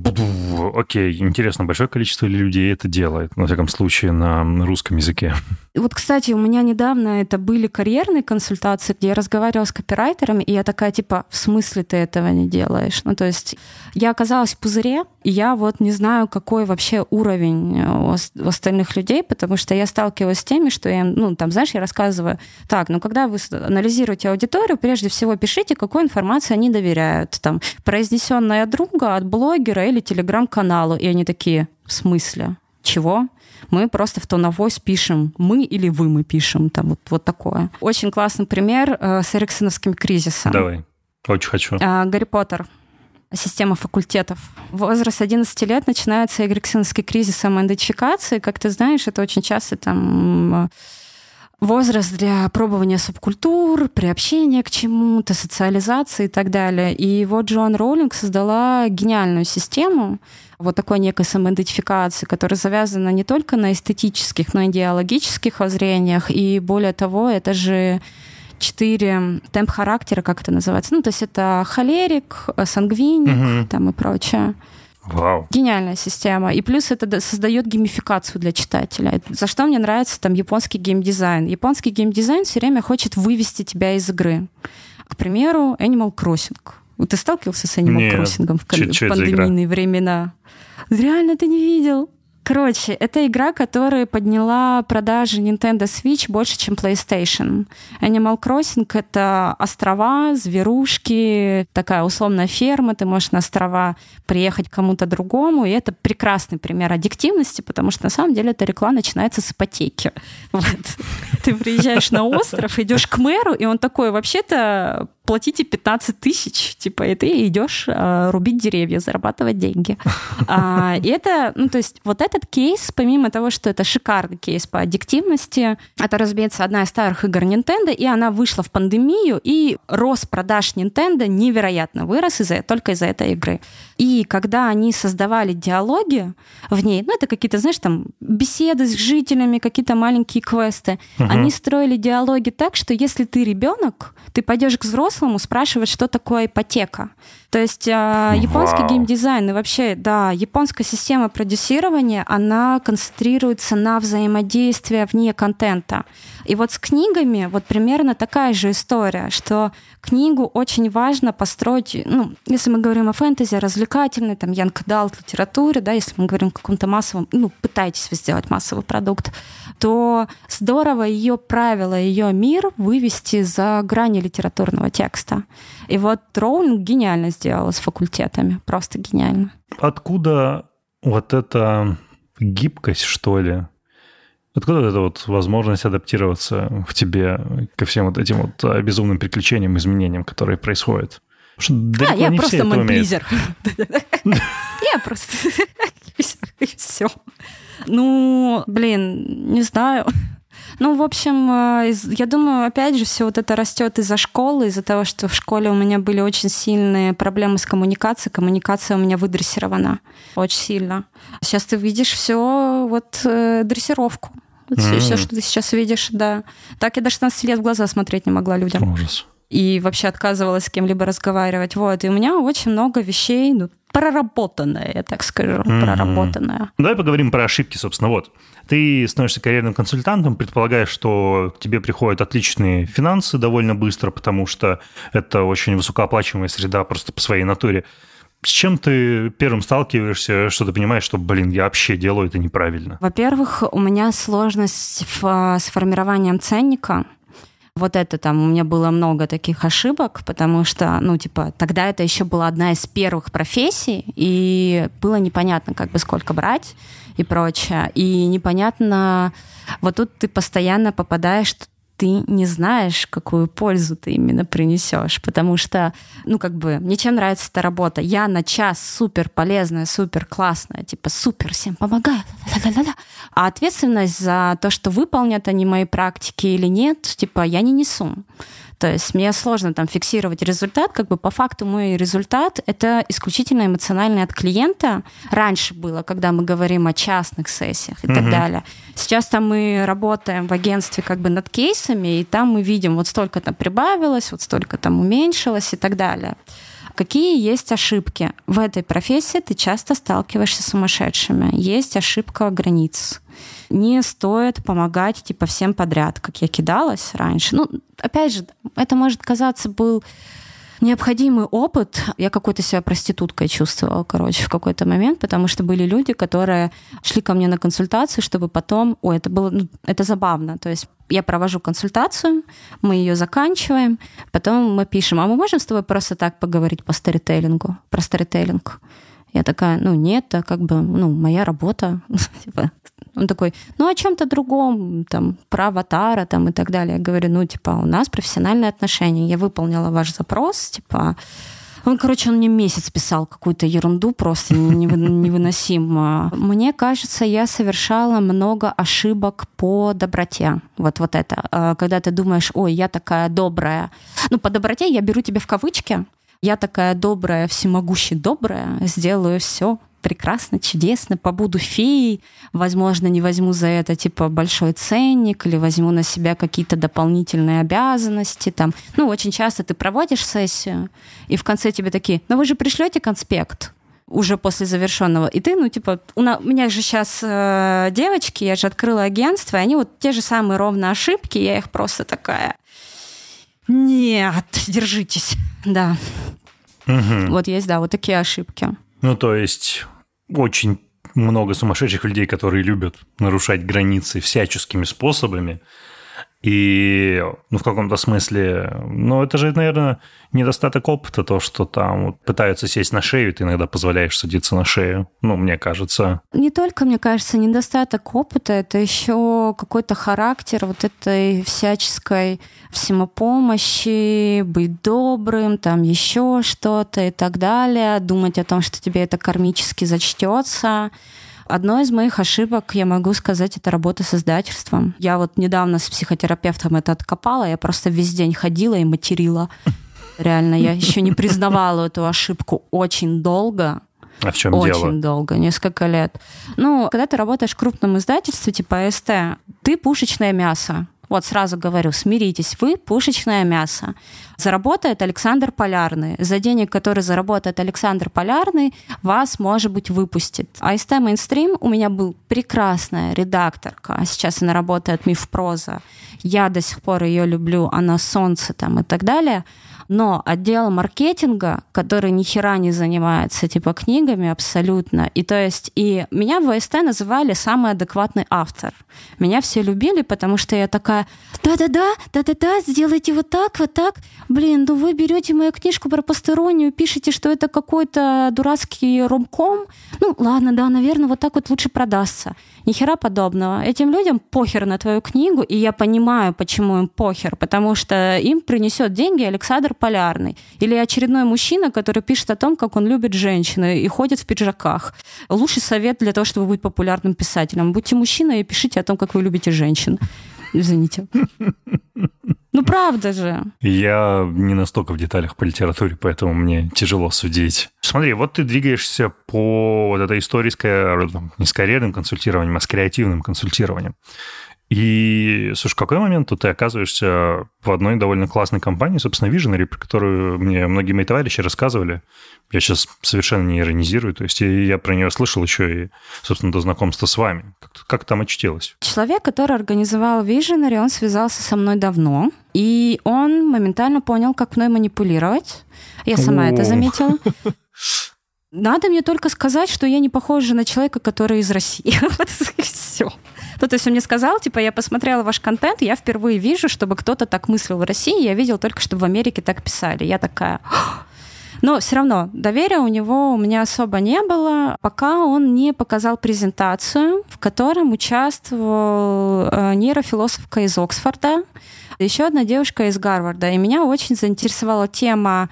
окей, интересно, большое количество людей это делает, на всяком случае, на русском языке. Вот, кстати, у меня недавно это были карьерные консультации, где я разговаривала с копирайтерами, и я такая, типа, в смысле ты этого не делаешь? Ну, то есть я оказалась в пузыре, и я вот не знаю, какой вообще уровень у остальных людей, потому что я сталкиваюсь с теми, что я, ну, там, знаешь, я рассказываю, так, ну, когда вы анализируете аудиторию, прежде всего пишите, какой информации они доверяют, там, произнесенная друга от блогера или телеграм-каналу, и они такие, в смысле? Чего? мы просто в тоновойс пишем мы или вы мы пишем, там вот, вот такое. Очень классный пример э, с эриксоновским кризисом. Давай, очень хочу. Э, Гарри Поттер система факультетов. Возраст 11 лет начинается эриксоновский кризис самоидентификации. Как ты знаешь, это очень часто там возраст для пробования субкультур, приобщения к чему-то, социализации и так далее. И вот Джоан Роулинг создала гениальную систему вот такой некой самоидентификации, которая завязана не только на эстетических, но и идеологических воззрениях. И более того, это же четыре темп характера, как это называется. Ну, то есть это холерик, сангвиник угу. там и прочее. Вау. Гениальная система. И плюс это создает геймификацию для читателя. За что мне нравится там японский геймдизайн. Японский геймдизайн все время хочет вывести тебя из игры. К примеру, Animal Crossing. Ты сталкивался с Animal Нет. Crossing в пандемийные времена? Реально ты не видел? Короче, это игра, которая подняла продажи Nintendo Switch больше, чем PlayStation. Animal Crossing — это острова, зверушки, такая условная ферма. Ты можешь на острова приехать кому-то другому, и это прекрасный пример аддиктивности, потому что на самом деле эта реклама начинается с ипотеки. [laughs] Вот. Ты приезжаешь на остров, идешь к мэру, и он такой, вообще-то платите 15 тысяч, типа, и ты идешь э, рубить деревья, зарабатывать деньги. [laughs] А, и это, ну, то есть вот этот кейс, помимо того, что это шикарный кейс по аддиктивности, это, разумеется, одна из старых игр Nintendo, и она вышла в пандемию, и рост продаж Nintendo невероятно вырос из-за, только из-за этой игры. И когда они создавали диалоги в ней, ну, это какие-то, знаешь, там, беседы с жителями, какие-то маленькие квесты, угу. они строили диалоги так, что если ты ребенок, ты пойдешь к взрослому спрашивать, что такое ипотека. То есть э, японский Вау. геймдизайн и вообще, да, японская система продюсирования, она концентрируется на взаимодействии вне контента. И вот с книгами вот примерно такая же история, что книгу очень важно построить, ну, если мы говорим о фэнтези, развлекательной, там, янг далт литературе, да, если мы говорим о каком-то массовом, ну, пытайтесь вы сделать массовый продукт, то здорово ее правила, ее мир вывести за грани литературного текста. И вот Роулинг гениально сделала с факультетами, просто гениально. Откуда вот эта гибкость, что ли, Откуда эта вот возможность адаптироваться в тебе ко всем вот этим вот безумным приключениям, изменениям, которые происходят? А, [laughs] я просто [laughs] манплизер. Я просто... Все. Ну, блин, не знаю. [laughs] Ну, в общем, э, я думаю, опять же, все вот это растет из-за школы, из-за того, что в школе у меня были очень сильные проблемы с коммуникацией. Коммуникация у меня выдрессирована очень сильно. Сейчас ты видишь все вот э, дрессировку. Вот mm-hmm. все, что ты сейчас видишь, да. Так я до 16 лет в глаза смотреть не могла людям. Ужас. И вообще отказывалась с кем-либо разговаривать. Вот. И у меня очень много вещей, ну, проработанная, я так скажу, mm-hmm. проработанная. Давай поговорим про ошибки, собственно. Вот, ты становишься карьерным консультантом, предполагаешь, что к тебе приходят отличные финансы довольно быстро, потому что это очень высокооплачиваемая среда просто по своей натуре. С чем ты первым сталкиваешься, что ты понимаешь, что, блин, я вообще делаю это неправильно? Во-первых, у меня сложность в, с формированием ценника. Вот это там, у меня было много таких ошибок, потому что, ну, типа, тогда это еще была одна из первых профессий, и было непонятно, как бы сколько брать и прочее. И непонятно, вот тут ты постоянно попадаешь ты не знаешь, какую пользу ты именно принесешь, потому что, ну, как бы, мне чем нравится эта работа. Я на час супер полезная, супер классная, типа, супер всем помогаю, а ответственность за то, что выполнят они мои практики или нет, типа, я не несу. То есть мне сложно там фиксировать результат, как бы по факту мой результат — это исключительно эмоциональный от клиента. Раньше было, когда мы говорим о частных сессиях и угу. так далее. Сейчас там мы работаем в агентстве как бы над кейсами, и там мы видим, вот столько там прибавилось, вот столько там уменьшилось и так далее. Какие есть ошибки? В этой профессии ты часто сталкиваешься с сумасшедшими. Есть ошибка границ не стоит помогать типа всем подряд, как я кидалась раньше. Ну, опять же, это может казаться был необходимый опыт. Я какой-то себя проституткой чувствовала, короче, в какой-то момент, потому что были люди, которые шли ко мне на консультацию, чтобы потом... Ой, это было... Ну, это забавно. То есть я провожу консультацию, мы ее заканчиваем, потом мы пишем, а мы можем с тобой просто так поговорить по старителлингу, про старителлинг? Я такая, ну нет, это как бы, ну, моя работа. [laughs] Типа, он такой, ну, о чем-то другом, там, про аватара, там, и так далее. Я говорю, ну, типа, у нас профессиональные отношения. Я выполнила ваш запрос, типа, он, короче, он мне месяц писал какую-то ерунду просто невыносимо. Мне кажется, я совершала много ошибок по доброте. Вот, вот это. А, когда ты думаешь, ой, я такая добрая. Ну, по доброте я беру тебя в кавычки. Я такая добрая, всемогущая добрая, сделаю все прекрасно, чудесно, побуду феей, возможно, не возьму за это типа большой ценник или возьму на себя какие-то дополнительные обязанности там. Ну, очень часто ты проводишь сессию, и в конце тебе такие, ну вы же пришлете конспект, уже после завершенного. И ты, ну, типа, у, на, у меня же сейчас э, девочки, я же открыла агентство, и они вот те же самые ровно ошибки, я их просто такая, нет, держитесь, да. Угу. Вот есть, да, вот такие ошибки. Ну, то есть очень много сумасшедших людей, которые любят нарушать границы всяческими способами. И, ну, в каком-то смысле, ну, это же, наверное, недостаток опыта, то, что там вот пытаются сесть на шею, ты иногда позволяешь садиться на шею, ну, мне кажется. Не только, мне кажется, недостаток опыта, это еще какой-то характер вот этой всяческой всемопомощи, быть добрым, там еще что-то и так далее, думать о том, что тебе это кармически зачтется. Одной из моих ошибок, я могу сказать, это работа с издательством. Я вот недавно с психотерапевтом это откопала, я просто весь день ходила и материла. [laughs] Реально, я еще не признавала эту ошибку очень долго. А в чем Очень дело? Очень долго, несколько лет. Ну, когда ты работаешь в крупном издательстве, типа АСТ, ты пушечное мясо. Вот сразу говорю, смиритесь, вы пушечное мясо. Заработает Александр Полярный. За денег, которые заработает Александр Полярный, вас, может быть, выпустит. А Mainstream у меня был прекрасная редакторка. А сейчас она работает Миф Проза. Я до сих пор ее люблю. Она солнце там и так далее но отдел маркетинга, который ни хера не занимается типа книгами абсолютно, и то есть и меня в ВСТ называли самый адекватный автор. Меня все любили, потому что я такая, да-да-да, да-да-да, сделайте вот так, вот так. Блин, ну вы берете мою книжку про постеронию, пишете, что это какой-то дурацкий ромком. Ну ладно, да, наверное, вот так вот лучше продастся. Ни хера подобного. Этим людям похер на твою книгу, и я понимаю, почему им похер, потому что им принесет деньги Александр Полярный. Или очередной мужчина, который пишет о том, как он любит женщины и ходит в пиджаках. Лучший совет для того, чтобы быть популярным писателем. Будьте мужчиной и пишите о том, как вы любите женщин. Извините. Ну, правда же. Я не настолько в деталях по литературе, поэтому мне тяжело судить. Смотри, вот ты двигаешься по вот этой истории с, не с карьерным консультированием, а с креативным консультированием. И, слушай, в какой момент ты оказываешься в одной довольно классной компании, собственно, Visionary, про которую мне многие мои товарищи рассказывали. Я сейчас совершенно не иронизирую, то есть я про нее слышал еще и, собственно, до знакомства с вами. Как, как там очутилось? Человек, который организовал Visionary, он связался со мной давно, и он моментально понял, как мной манипулировать. Я сама О. это заметила. [laughs] Надо мне только сказать, что я не похожа на человека, который из России. [laughs] Вот все. Ну, то есть он мне сказал, типа, я посмотрела ваш контент, я впервые вижу, чтобы кто-то так мыслил в России, я видел только, чтобы в Америке так писали. Я такая... Но все равно доверия у него у меня особо не было, пока он не показал презентацию, в котором участвовал э, нейрофилософка из Оксфорда, еще одна девушка из Гарварда. И меня очень заинтересовала тема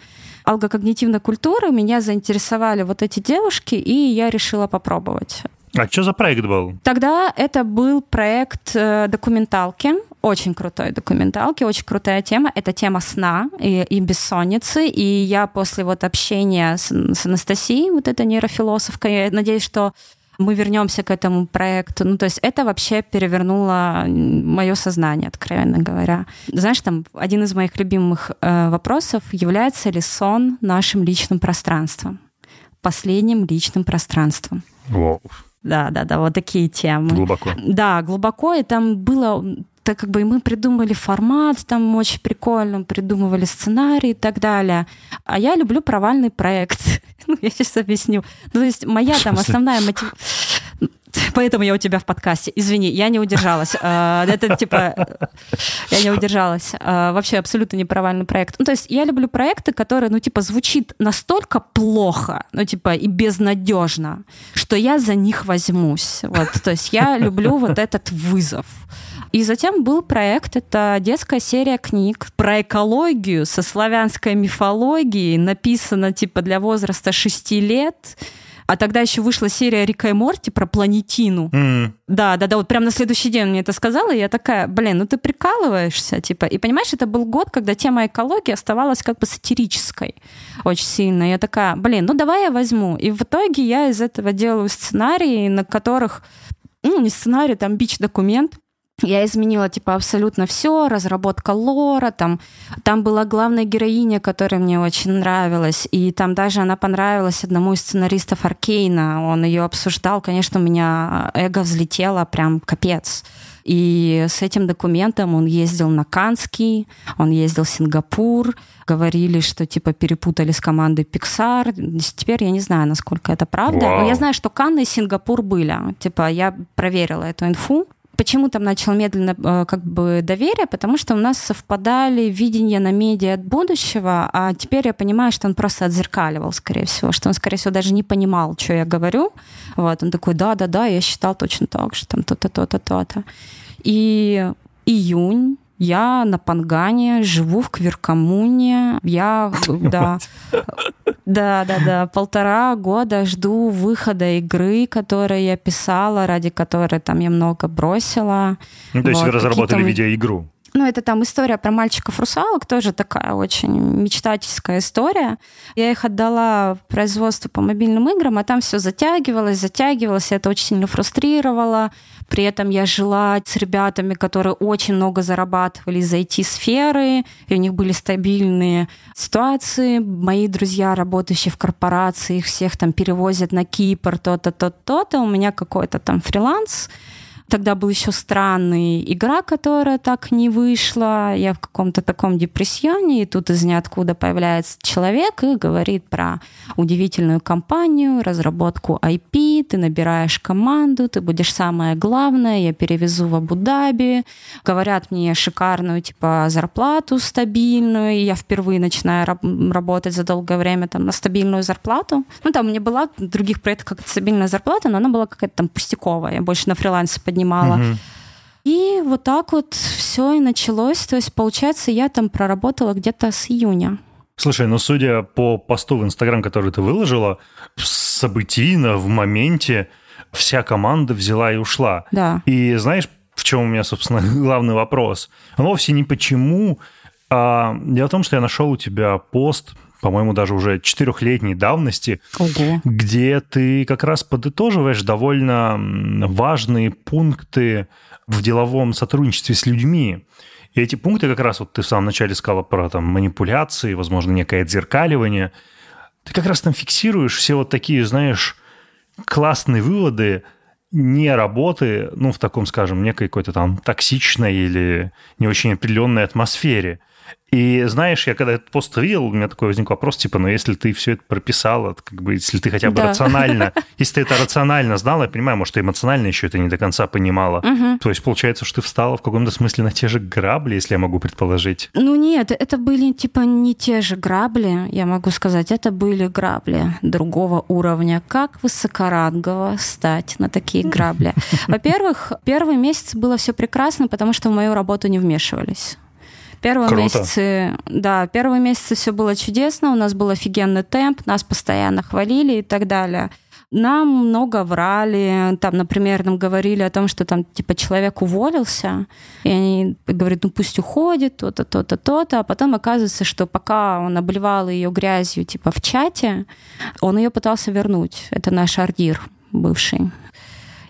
алгокогнитивной культуры, меня заинтересовали вот эти девушки, и я решила попробовать. А что за проект был? Тогда это был проект э, документалки, очень крутой документалки, очень крутая тема. Это тема сна и, и бессонницы. И я после вот общения с, с Анастасией, вот этой нейрофилософкой, я надеюсь, что мы вернемся к этому проекту. Ну, то есть это вообще перевернуло мое сознание, откровенно говоря. Знаешь, там один из моих любимых э, вопросов, является ли сон нашим личным пространством? Последним личным пространством. Wow. Да, да, да, вот такие темы. Глубоко. Да, глубоко, и там было так как бы мы придумали формат, там очень прикольно, придумывали сценарий и так далее. А я люблю провальный проект. [laughs] ну, я сейчас объясню. Ну, то есть моя там основная мотивация... [laughs] Поэтому я у тебя в подкасте. Извини, я не удержалась. А, это типа... Я не удержалась. А, вообще абсолютно неправильный проект. Ну, то есть я люблю проекты, которые, ну, типа, звучит настолько плохо, ну, типа, и безнадежно, что я за них возьмусь. Вот, то есть я люблю вот этот вызов. И затем был проект, это детская серия книг про экологию со славянской мифологией, написано типа для возраста 6 лет. А тогда еще вышла серия Рика и Морти про планетину. Mm. Да, да, да, вот прям на следующий день мне это сказала, и я такая, блин, ну ты прикалываешься, типа. И понимаешь, это был год, когда тема экологии оставалась как бы сатирической очень сильно. Я такая, блин, ну давай я возьму. И в итоге я из этого делаю сценарии, на которых, ну, не сценарий, там бич-документ, я изменила, типа, абсолютно все, разработка лора, там, там была главная героиня, которая мне очень нравилась, и там даже она понравилась одному из сценаристов Аркейна, он ее обсуждал, конечно, у меня эго взлетело, прям капец. И с этим документом он ездил на Канский, он ездил в Сингапур, говорили, что типа перепутали с командой Pixar. Теперь я не знаю, насколько это правда. Вау. Но я знаю, что Канны и Сингапур были. Типа я проверила эту инфу. Почему там начал медленно э, как бы доверие? Потому что у нас совпадали видения на медиа от будущего, а теперь я понимаю, что он просто отзеркаливал, скорее всего, что он, скорее всего, даже не понимал, что я говорю. Вот, он такой, да-да-да, я считал точно так же, там то-то, то-то, то-то. И июнь я на Пангане, живу в Кверкомуне. Я, [laughs] да, да, да, да, полтора года жду выхода игры, которую я писала, ради которой там я много бросила. Ну, то есть вот, вы разработали видеоигру? Ну, это там история про мальчиков-русалок, тоже такая очень мечтательская история. Я их отдала в производство по мобильным играм, а там все затягивалось, затягивалось, и это очень сильно фрустрировало. При этом я жила с ребятами, которые очень много зарабатывали из IT-сферы, и у них были стабильные ситуации. Мои друзья, работающие в корпорации, их всех там перевозят на Кипр, то-то, то-то, то-то. У меня какой-то там фриланс. Тогда был еще странный игра, которая так не вышла. Я в каком-то таком депрессионе, и тут из ниоткуда появляется человек и говорит про удивительную компанию, разработку IP, ты набираешь команду, ты будешь самое главное, я перевезу в Абу-Даби. Говорят мне шикарную типа зарплату стабильную, и я впервые начинаю раб- работать за долгое время там на стабильную зарплату. Ну, там мне была в других проектах как-то стабильная зарплата, но она была какая-то там пустяковая. Я больше на фрилансе поднимала. Угу. И вот так вот все и началось. То есть, получается, я там проработала где-то с июня. Слушай, ну судя по посту в Инстаграм, который ты выложила, событийно, в моменте вся команда взяла и ушла. Да. И знаешь, в чем у меня, собственно, [laughs] главный вопрос? Он вовсе не почему, а дело в том, что я нашел у тебя пост по-моему, даже уже четырехлетней давности, Ого. где ты как раз подытоживаешь довольно важные пункты в деловом сотрудничестве с людьми. И эти пункты как раз, вот ты в самом начале сказала про там, манипуляции, возможно, некое отзеркаливание. Ты как раз там фиксируешь все вот такие, знаешь, классные выводы не работы, ну, в таком, скажем, некой какой-то там токсичной или не очень определенной атмосфере. И знаешь, я когда этот пост видел, у меня такой возник вопрос, типа, ну если ты все это прописала, как бы, если ты хотя бы да. рационально, [laughs] если ты это рационально знала, я понимаю, может, ты эмоционально еще это не до конца понимала. Угу. То есть получается, что ты встала в каком-то смысле на те же грабли, если я могу предположить. Ну нет, это были типа не те же грабли, я могу сказать, это были грабли другого уровня. Как высокорангово стать на такие грабли? [laughs] Во-первых, первый месяц было все прекрасно, потому что в мою работу не вмешивались. Первые Круто. месяцы, да, первые месяцы все было чудесно, у нас был офигенный темп, нас постоянно хвалили и так далее. Нам много врали, там, например, нам говорили о том, что там, типа, человек уволился, и они говорят, ну пусть уходит, то-то, то-то, то-то, а потом оказывается, что пока он обливал ее грязью, типа, в чате, он ее пытался вернуть. Это наш ардир бывший.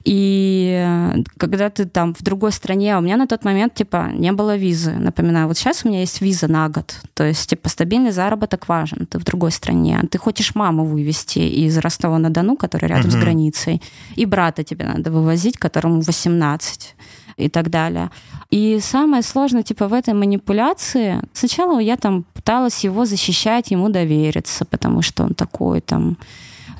И э, когда ты там в другой стране, а у меня на тот момент, типа, не было визы. Напоминаю, вот сейчас у меня есть виза на год. То есть, типа, стабильный заработок важен. Ты в другой стране. Ты хочешь маму вывести из Ростова-на-Дону, который рядом uh-huh. с границей, и брата тебе надо вывозить, которому 18 и так далее. И самое сложное, типа, в этой манипуляции, сначала я там пыталась его защищать, ему довериться, потому что он такой там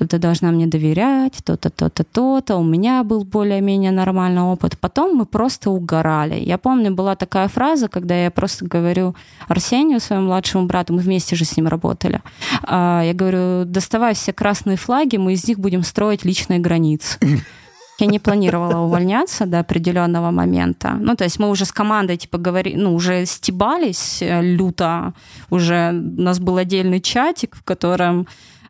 ты должна мне доверять, то-то, то-то, то-то. У меня был более-менее нормальный опыт. Потом мы просто угорали. Я помню, была такая фраза, когда я просто говорю Арсению, своему младшему брату, мы вместе же с ним работали. А, я говорю, доставай все красные флаги, мы из них будем строить личные границы. Я не планировала увольняться до определенного момента. Ну, то есть мы уже с командой, типа, говори, ну, уже стебались э, люто. Уже у нас был отдельный чатик, в котором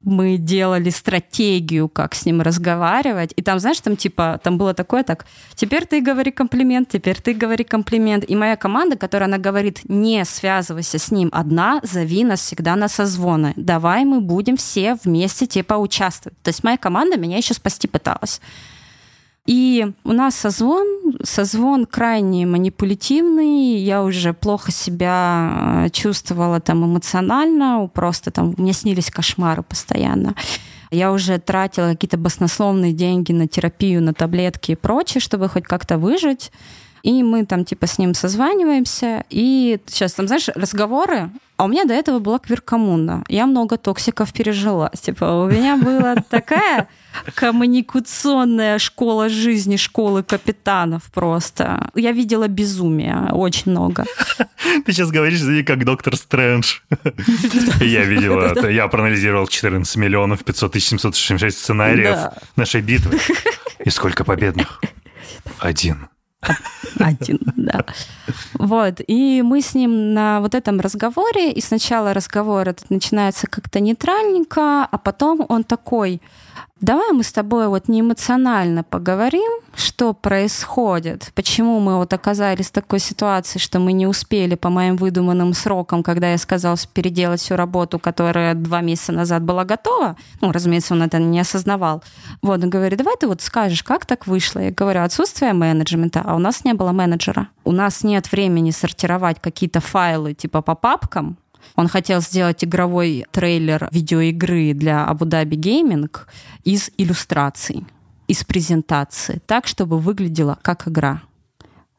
мы делали стратегию, как с ним разговаривать. И там, знаешь, там типа, там было такое так, теперь ты говори комплимент, теперь ты говори комплимент. И моя команда, которая она говорит, не связывайся с ним одна, зови нас всегда на созвоны. Давай мы будем все вместе типа участвовать. То есть моя команда меня еще спасти пыталась. И у нас созвон, созвон крайне манипулятивный, я уже плохо себя э, чувствовала там эмоционально, просто там мне снились кошмары постоянно. Я уже тратила какие-то баснословные деньги на терапию, на таблетки и прочее, чтобы хоть как-то выжить. И мы там типа с ним созваниваемся, и сейчас там, знаешь, разговоры, а у меня до этого была квиркоммуна. Я много токсиков пережила. Типа у меня была такая коммуникационная школа жизни, школы капитанов просто. Я видела безумие очень много. Ты сейчас говоришь как доктор Стрэндж. Я видела, я проанализировал 14 миллионов 500 тысяч 766 сценариев нашей битвы. И сколько победных? Один. Один, да. Вот. И мы с ним на вот этом разговоре, и сначала разговор этот начинается как-то нейтральненько, а потом он такой, Давай мы с тобой вот не эмоционально поговорим, что происходит, почему мы вот оказались в такой ситуации, что мы не успели по моим выдуманным срокам, когда я сказал переделать всю работу, которая два месяца назад была готова. Ну, разумеется, он это не осознавал. Вот, он говорит, давай ты вот скажешь, как так вышло? Я говорю, отсутствие менеджмента, а у нас не было менеджера. У нас нет времени сортировать какие-то файлы типа по папкам, он хотел сделать игровой трейлер видеоигры для Dhabi Gaming из иллюстраций, из презентации, так, чтобы выглядела как игра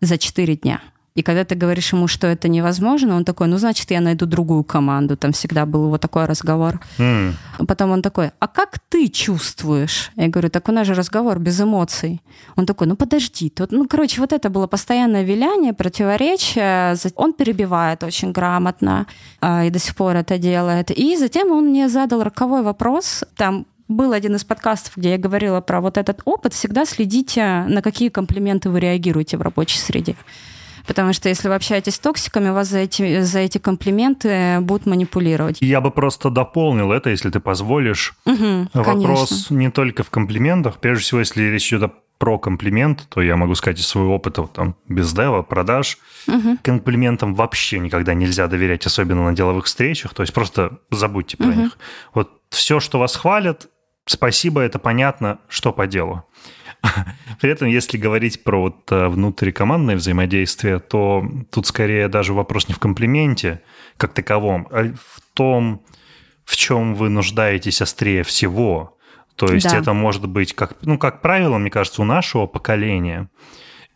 за 4 дня. И когда ты говоришь ему, что это невозможно, он такой, ну, значит, я найду другую команду. Там всегда был вот такой разговор. Mm. Потом он такой, а как ты чувствуешь? Я говорю, так у нас же разговор без эмоций. Он такой, ну, подожди. Тут, ну, короче, вот это было постоянное виляние, противоречие. Он перебивает очень грамотно а, и до сих пор это делает. И затем он мне задал роковой вопрос. Там был один из подкастов, где я говорила про вот этот опыт. Всегда следите, на какие комплименты вы реагируете в рабочей среде. Потому что если вы общаетесь с токсиками, вас за эти, за эти комплименты будут манипулировать. Я бы просто дополнил это, если ты позволишь. Угу, Вопрос конечно. не только в комплиментах. Прежде всего, если речь идет о про комплимент, то я могу сказать из своего опыта вот, там, без дева, продаж. Угу. Комплиментам вообще никогда нельзя доверять, особенно на деловых встречах. То есть просто забудьте про угу. них. Вот все, что вас хвалят, спасибо, это понятно, что по делу. [laughs] При этом, если говорить про вот э, внутрикомандное взаимодействие, то тут скорее даже вопрос не в комплименте как таковом, а в том, в чем вы нуждаетесь острее всего. То есть да. это может быть, как, ну, как правило, мне кажется, у нашего поколения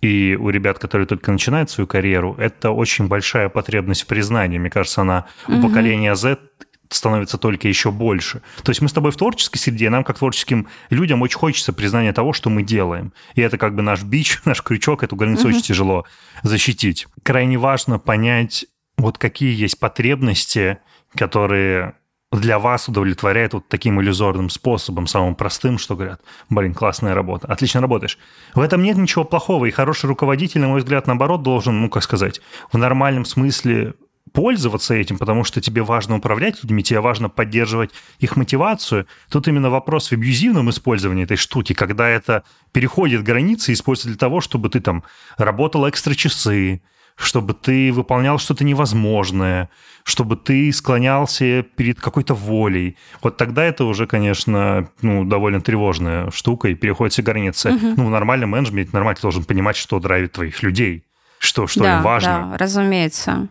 и у ребят, которые только начинают свою карьеру, это очень большая потребность в признании. Мне кажется, она угу. у поколения Z становится только еще больше. То есть мы с тобой в творческой среде, нам, как творческим людям, очень хочется признания того, что мы делаем. И это как бы наш бич, [laughs] наш крючок, эту границу угу. очень тяжело защитить. Крайне важно понять, вот какие есть потребности, которые для вас удовлетворяют вот таким иллюзорным способом, самым простым, что говорят, блин, классная работа, отлично работаешь. В этом нет ничего плохого, и хороший руководитель, на мой взгляд, наоборот, должен, ну, как сказать, в нормальном смысле пользоваться этим, потому что тебе важно управлять людьми, тебе важно поддерживать их мотивацию. Тут именно вопрос в абьюзивном использовании этой штуки, когда это переходит границы и используется для того, чтобы ты там работал экстра часы, чтобы ты выполнял что-то невозможное, чтобы ты склонялся перед какой-то волей. Вот тогда это уже, конечно, ну, довольно тревожная штука, и переходит все границы. Угу. Ну, в нормальном менеджменте нормально должен понимать, что драйвит твоих людей, что, что да, им важно. Да, разумеется.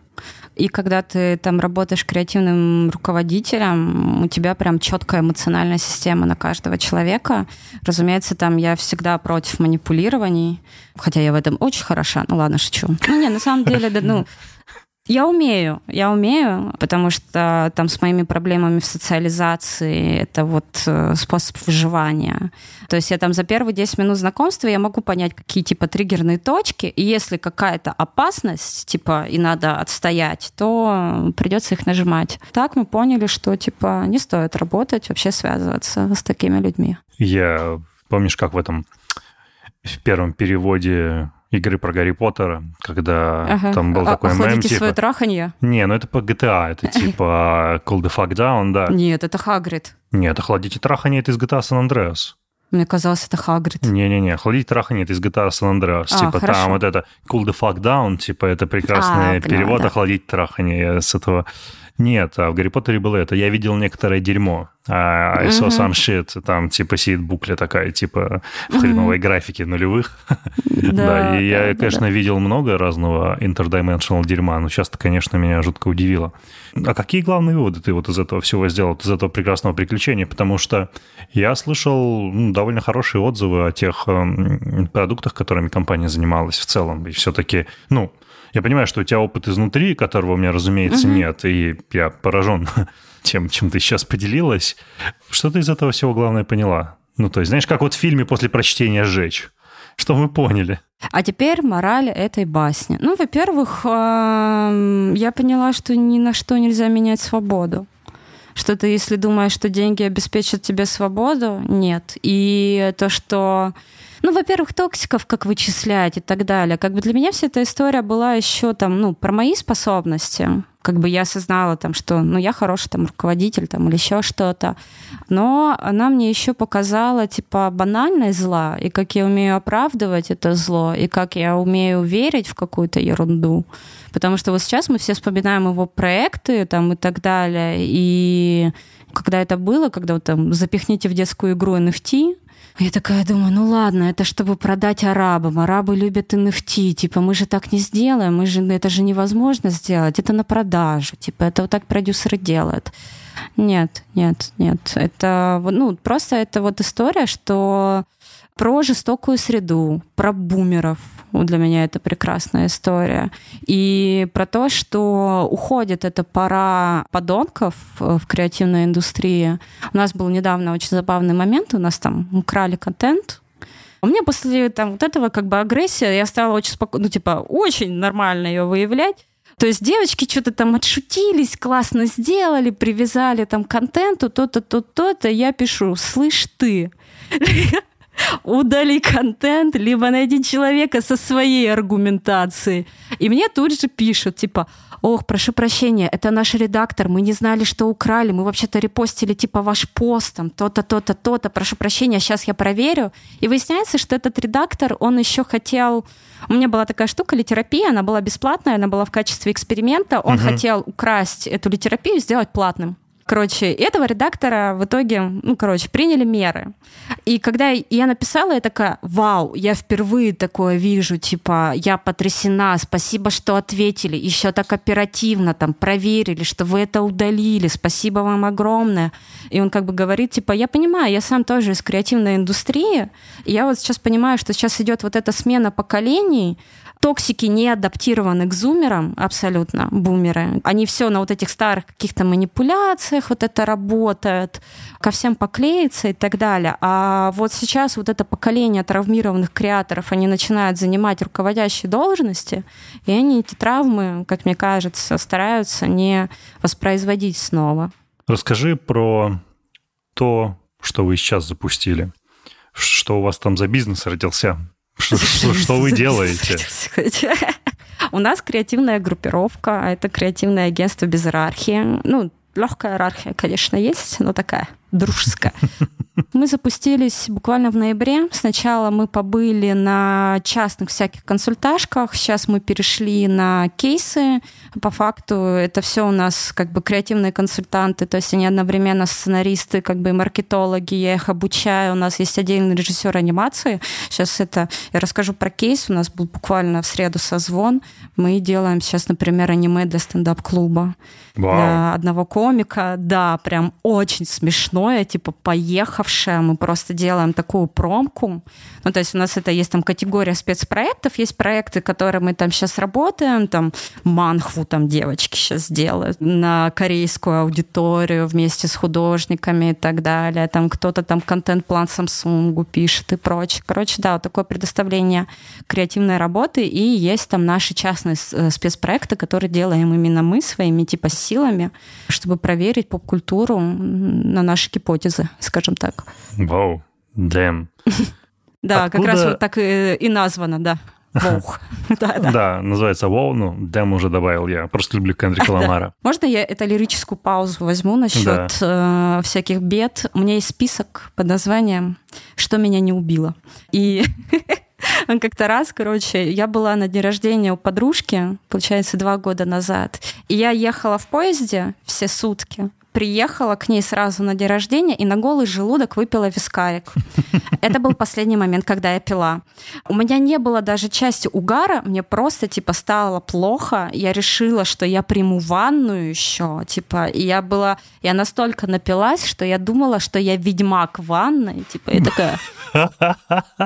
И когда ты там работаешь креативным руководителем, у тебя прям четкая эмоциональная система на каждого человека. Разумеется, там я всегда против манипулирований, хотя я в этом очень хороша. Ну ладно, шучу. Ну не, на самом деле, да, ну, я умею, я умею, потому что там с моими проблемами в социализации это вот э, способ выживания. То есть я там за первые 10 минут знакомства я могу понять, какие типа триггерные точки, и если какая-то опасность, типа, и надо отстоять, то придется их нажимать. Так мы поняли, что типа не стоит работать, вообще связываться с такими людьми. Я помнишь, как в этом в первом переводе игры про Гарри Поттера, когда ага. там был а, такой мем, типа... свое траханье? Не, ну это по GTA, это [laughs] типа Call the Fuck Down, да. Нет, это Хагрид. Нет, охладите траханье это из GTA San Andreas. Мне казалось, это Хагрид. Не-не-не, охладите траханье это из GTA San Andreas. А, типа хорошо. там вот это Cool the Fuck Down, типа это прекрасный а, перевод поняла, да. охладить траханье. Я с этого нет, а в Гарри Поттере было это. Я видел некоторое дерьмо. А I saw some shit. Там типа сидит букля такая, типа в хреновой графике нулевых. [laughs] Да, и я, конечно, видел много разного interdimensional дерьма, но часто, конечно, меня жутко удивило. А какие главные выводы ты вот из этого всего сделал, из этого прекрасного приключения? Потому что я слышал ну, довольно хорошие отзывы о тех э, продуктах, которыми компания занималась в целом. И все-таки, ну, я понимаю, что у тебя опыт изнутри, которого у меня, разумеется, угу. нет, и я поражен [laughs] тем, чем ты сейчас поделилась. Что ты из этого всего главное поняла? Ну, то есть, знаешь, как вот в фильме после прочтения «Сжечь». Что мы поняли? А теперь мораль этой басни. Ну, во-первых, я поняла, что ни на что нельзя менять свободу что ты, если думаешь, что деньги обеспечат тебе свободу, нет. И то, что ну, во-первых, токсиков как вычислять и так далее. Как бы для меня вся эта история была еще там, ну, про мои способности. Как бы я осознала там, что, ну, я хороший там руководитель там или еще что-то. Но она мне еще показала, типа, банальность зла, и как я умею оправдывать это зло, и как я умею верить в какую-то ерунду. Потому что вот сейчас мы все вспоминаем его проекты там и так далее, и когда это было, когда вот там запихните в детскую игру NFT, я такая думаю, ну ладно, это чтобы продать арабам. Арабы любят NFT. Типа, мы же так не сделаем, мы же, это же невозможно сделать. Это на продажу. Типа, это вот так продюсеры делают. Нет, нет, нет. Это, ну, просто это вот история, что про жестокую среду, про бумеров. Для меня это прекрасная история. И про то, что уходит эта пора подонков в креативной индустрии. У нас был недавно очень забавный момент. У нас там украли контент, у меня после там, вот этого как бы агрессия, я стала очень спокойно, ну, типа, очень нормально ее выявлять. То есть девочки что-то там отшутились, классно сделали, привязали там контенту, то-то, то-то, то-то. Я пишу, слышь ты, [laughs] удали контент, либо найди человека со своей аргументацией. И мне тут же пишут, типа, ох, прошу прощения, это наш редактор, мы не знали, что украли, мы вообще-то репостили типа ваш пост, там, то-то, то-то, то-то, прошу прощения, сейчас я проверю. И выясняется, что этот редактор, он еще хотел... У меня была такая штука, литерапия, она была бесплатная, она была в качестве эксперимента. Он угу. хотел украсть эту литерапию и сделать платным. Короче, этого редактора в итоге, ну, короче, приняли меры. И когда я написала, я такая, вау, я впервые такое вижу, типа, я потрясена, спасибо, что ответили, еще так оперативно там проверили, что вы это удалили, спасибо вам огромное. И он как бы говорит, типа, я понимаю, я сам тоже из креативной индустрии, и я вот сейчас понимаю, что сейчас идет вот эта смена поколений, Токсики не адаптированы к зумерам абсолютно, бумеры. Они все на вот этих старых каких-то манипуляциях вот это работают, ко всем поклеиться и так далее. А вот сейчас вот это поколение травмированных креаторов, они начинают занимать руководящие должности, и они эти травмы, как мне кажется, стараются не воспроизводить снова. Расскажи про то, что вы сейчас запустили. Что у вас там за бизнес родился? Что, что, что вы делаете? [laughs] У нас креативная группировка, а это креативное агентство без иерархии. Ну, легкая иерархия, конечно, есть, но такая дружеская. Мы запустились буквально в ноябре. Сначала мы побыли на частных всяких консультажках, сейчас мы перешли на кейсы. По факту это все у нас как бы креативные консультанты, то есть они одновременно сценаристы, как бы маркетологи, я их обучаю. У нас есть отдельный режиссер анимации. Сейчас это я расскажу про кейс. У нас был буквально в среду созвон. Мы делаем сейчас, например, аниме для стендап-клуба. Для одного комика. Да, прям очень смешное, типа поехавшее. Мы просто делаем такую промку. Ну, то есть у нас это есть там категория спецпроектов, есть проекты, которые мы там сейчас работаем, там манхву там девочки сейчас делают на корейскую аудиторию вместе с художниками и так далее. Там кто-то там контент-план Samsung пишет и прочее. Короче, да, вот такое предоставление креативной работы. И есть там наши частные э, спецпроекты, которые делаем именно мы своими типа силами, чтобы проверить поп-культуру на наши гипотезы, скажем так. Вау, damn. [laughs] Да, как раз вот так и названо, да. Воу. [laughs] да, да. да, называется Воу, ну, Дэм уже добавил я. Просто люблю Кендрика [laughs] Ламара. Можно я это лирическую паузу возьму насчет да. э, всяких бед? У меня есть список под названием «Что меня не убило». И как-то раз, короче, я была на дне рождения у подружки, получается, два года назад. И я ехала в поезде все сутки приехала к ней сразу на день рождения и на голый желудок выпила вискарик. Это был последний момент, когда я пила. У меня не было даже части угара, мне просто типа стало плохо. Я решила, что я приму ванную еще, типа, и я была, я настолько напилась, что я думала, что я ведьмак ванной, типа, и такая,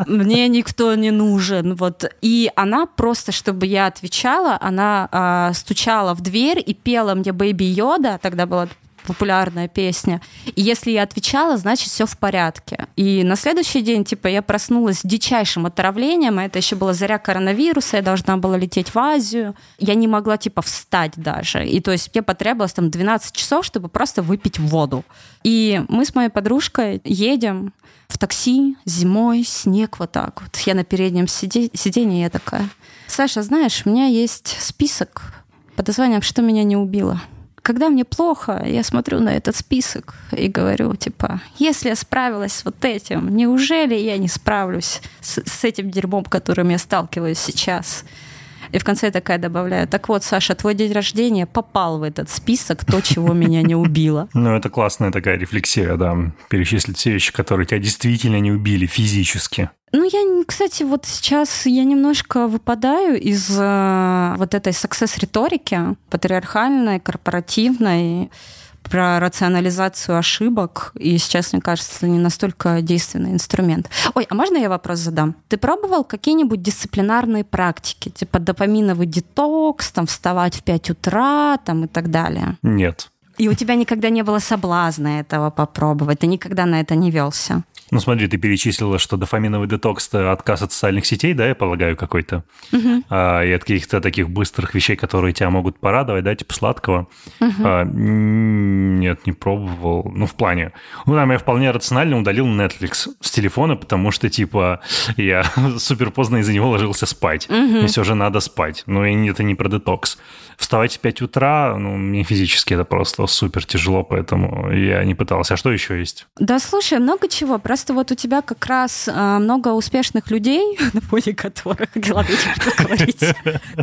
мне никто не нужен, вот. И она просто, чтобы я отвечала, она э, стучала в дверь и пела мне Бэйби Йода, тогда была популярная песня. И если я отвечала, значит, все в порядке. И на следующий день, типа, я проснулась с дичайшим отравлением, а это еще была заря коронавируса, я должна была лететь в Азию. Я не могла, типа, встать даже. И то есть мне потребовалось там 12 часов, чтобы просто выпить воду. И мы с моей подружкой едем в такси зимой, снег вот так вот. Я на переднем сиде... сиденье, я такая, Саша, знаешь, у меня есть список под названием «Что меня не убило» когда мне плохо, я смотрю на этот список и говорю, типа, если я справилась с вот этим, неужели я не справлюсь с, с этим дерьмом, которым я сталкиваюсь сейчас? И в конце я такая добавляю, так вот, Саша, твой день рождения попал в этот список, то, чего меня не убило. [laughs] Ну, это классная такая рефлексия, да, перечислить все вещи, которые тебя действительно не убили физически. Ну, я, кстати, вот сейчас я немножко выпадаю из э, вот этой success-риторики патриархальной, корпоративной, про рационализацию ошибок, и сейчас, мне кажется, не настолько действенный инструмент. Ой, а можно я вопрос задам? Ты пробовал какие-нибудь дисциплинарные практики, типа допаминовый детокс, там, вставать в 5 утра, там, и так далее? Нет. И у тебя никогда не было соблазна этого попробовать? Ты никогда на это не велся? Ну, смотри, ты перечислила, что дофаминовый детокс – это отказ от социальных сетей, да, я полагаю, какой-то? Угу. А, и от каких-то таких быстрых вещей, которые тебя могут порадовать, да, типа сладкого. Угу. А, нет, не пробовал. Ну, в плане... Ну, там я вполне рационально удалил Netflix с телефона, потому что, типа, я [laughs] супер поздно из-за него ложился спать. Угу. Мне все же надо спать. Но это не про детокс. Вставать в 5 утра, ну, мне физически это просто супер тяжело, поэтому я не пытался. А что еще есть? Да, слушай, много чего. Просто вот у тебя как раз э, много успешных людей, [laughs] на фоне которых, что говорить.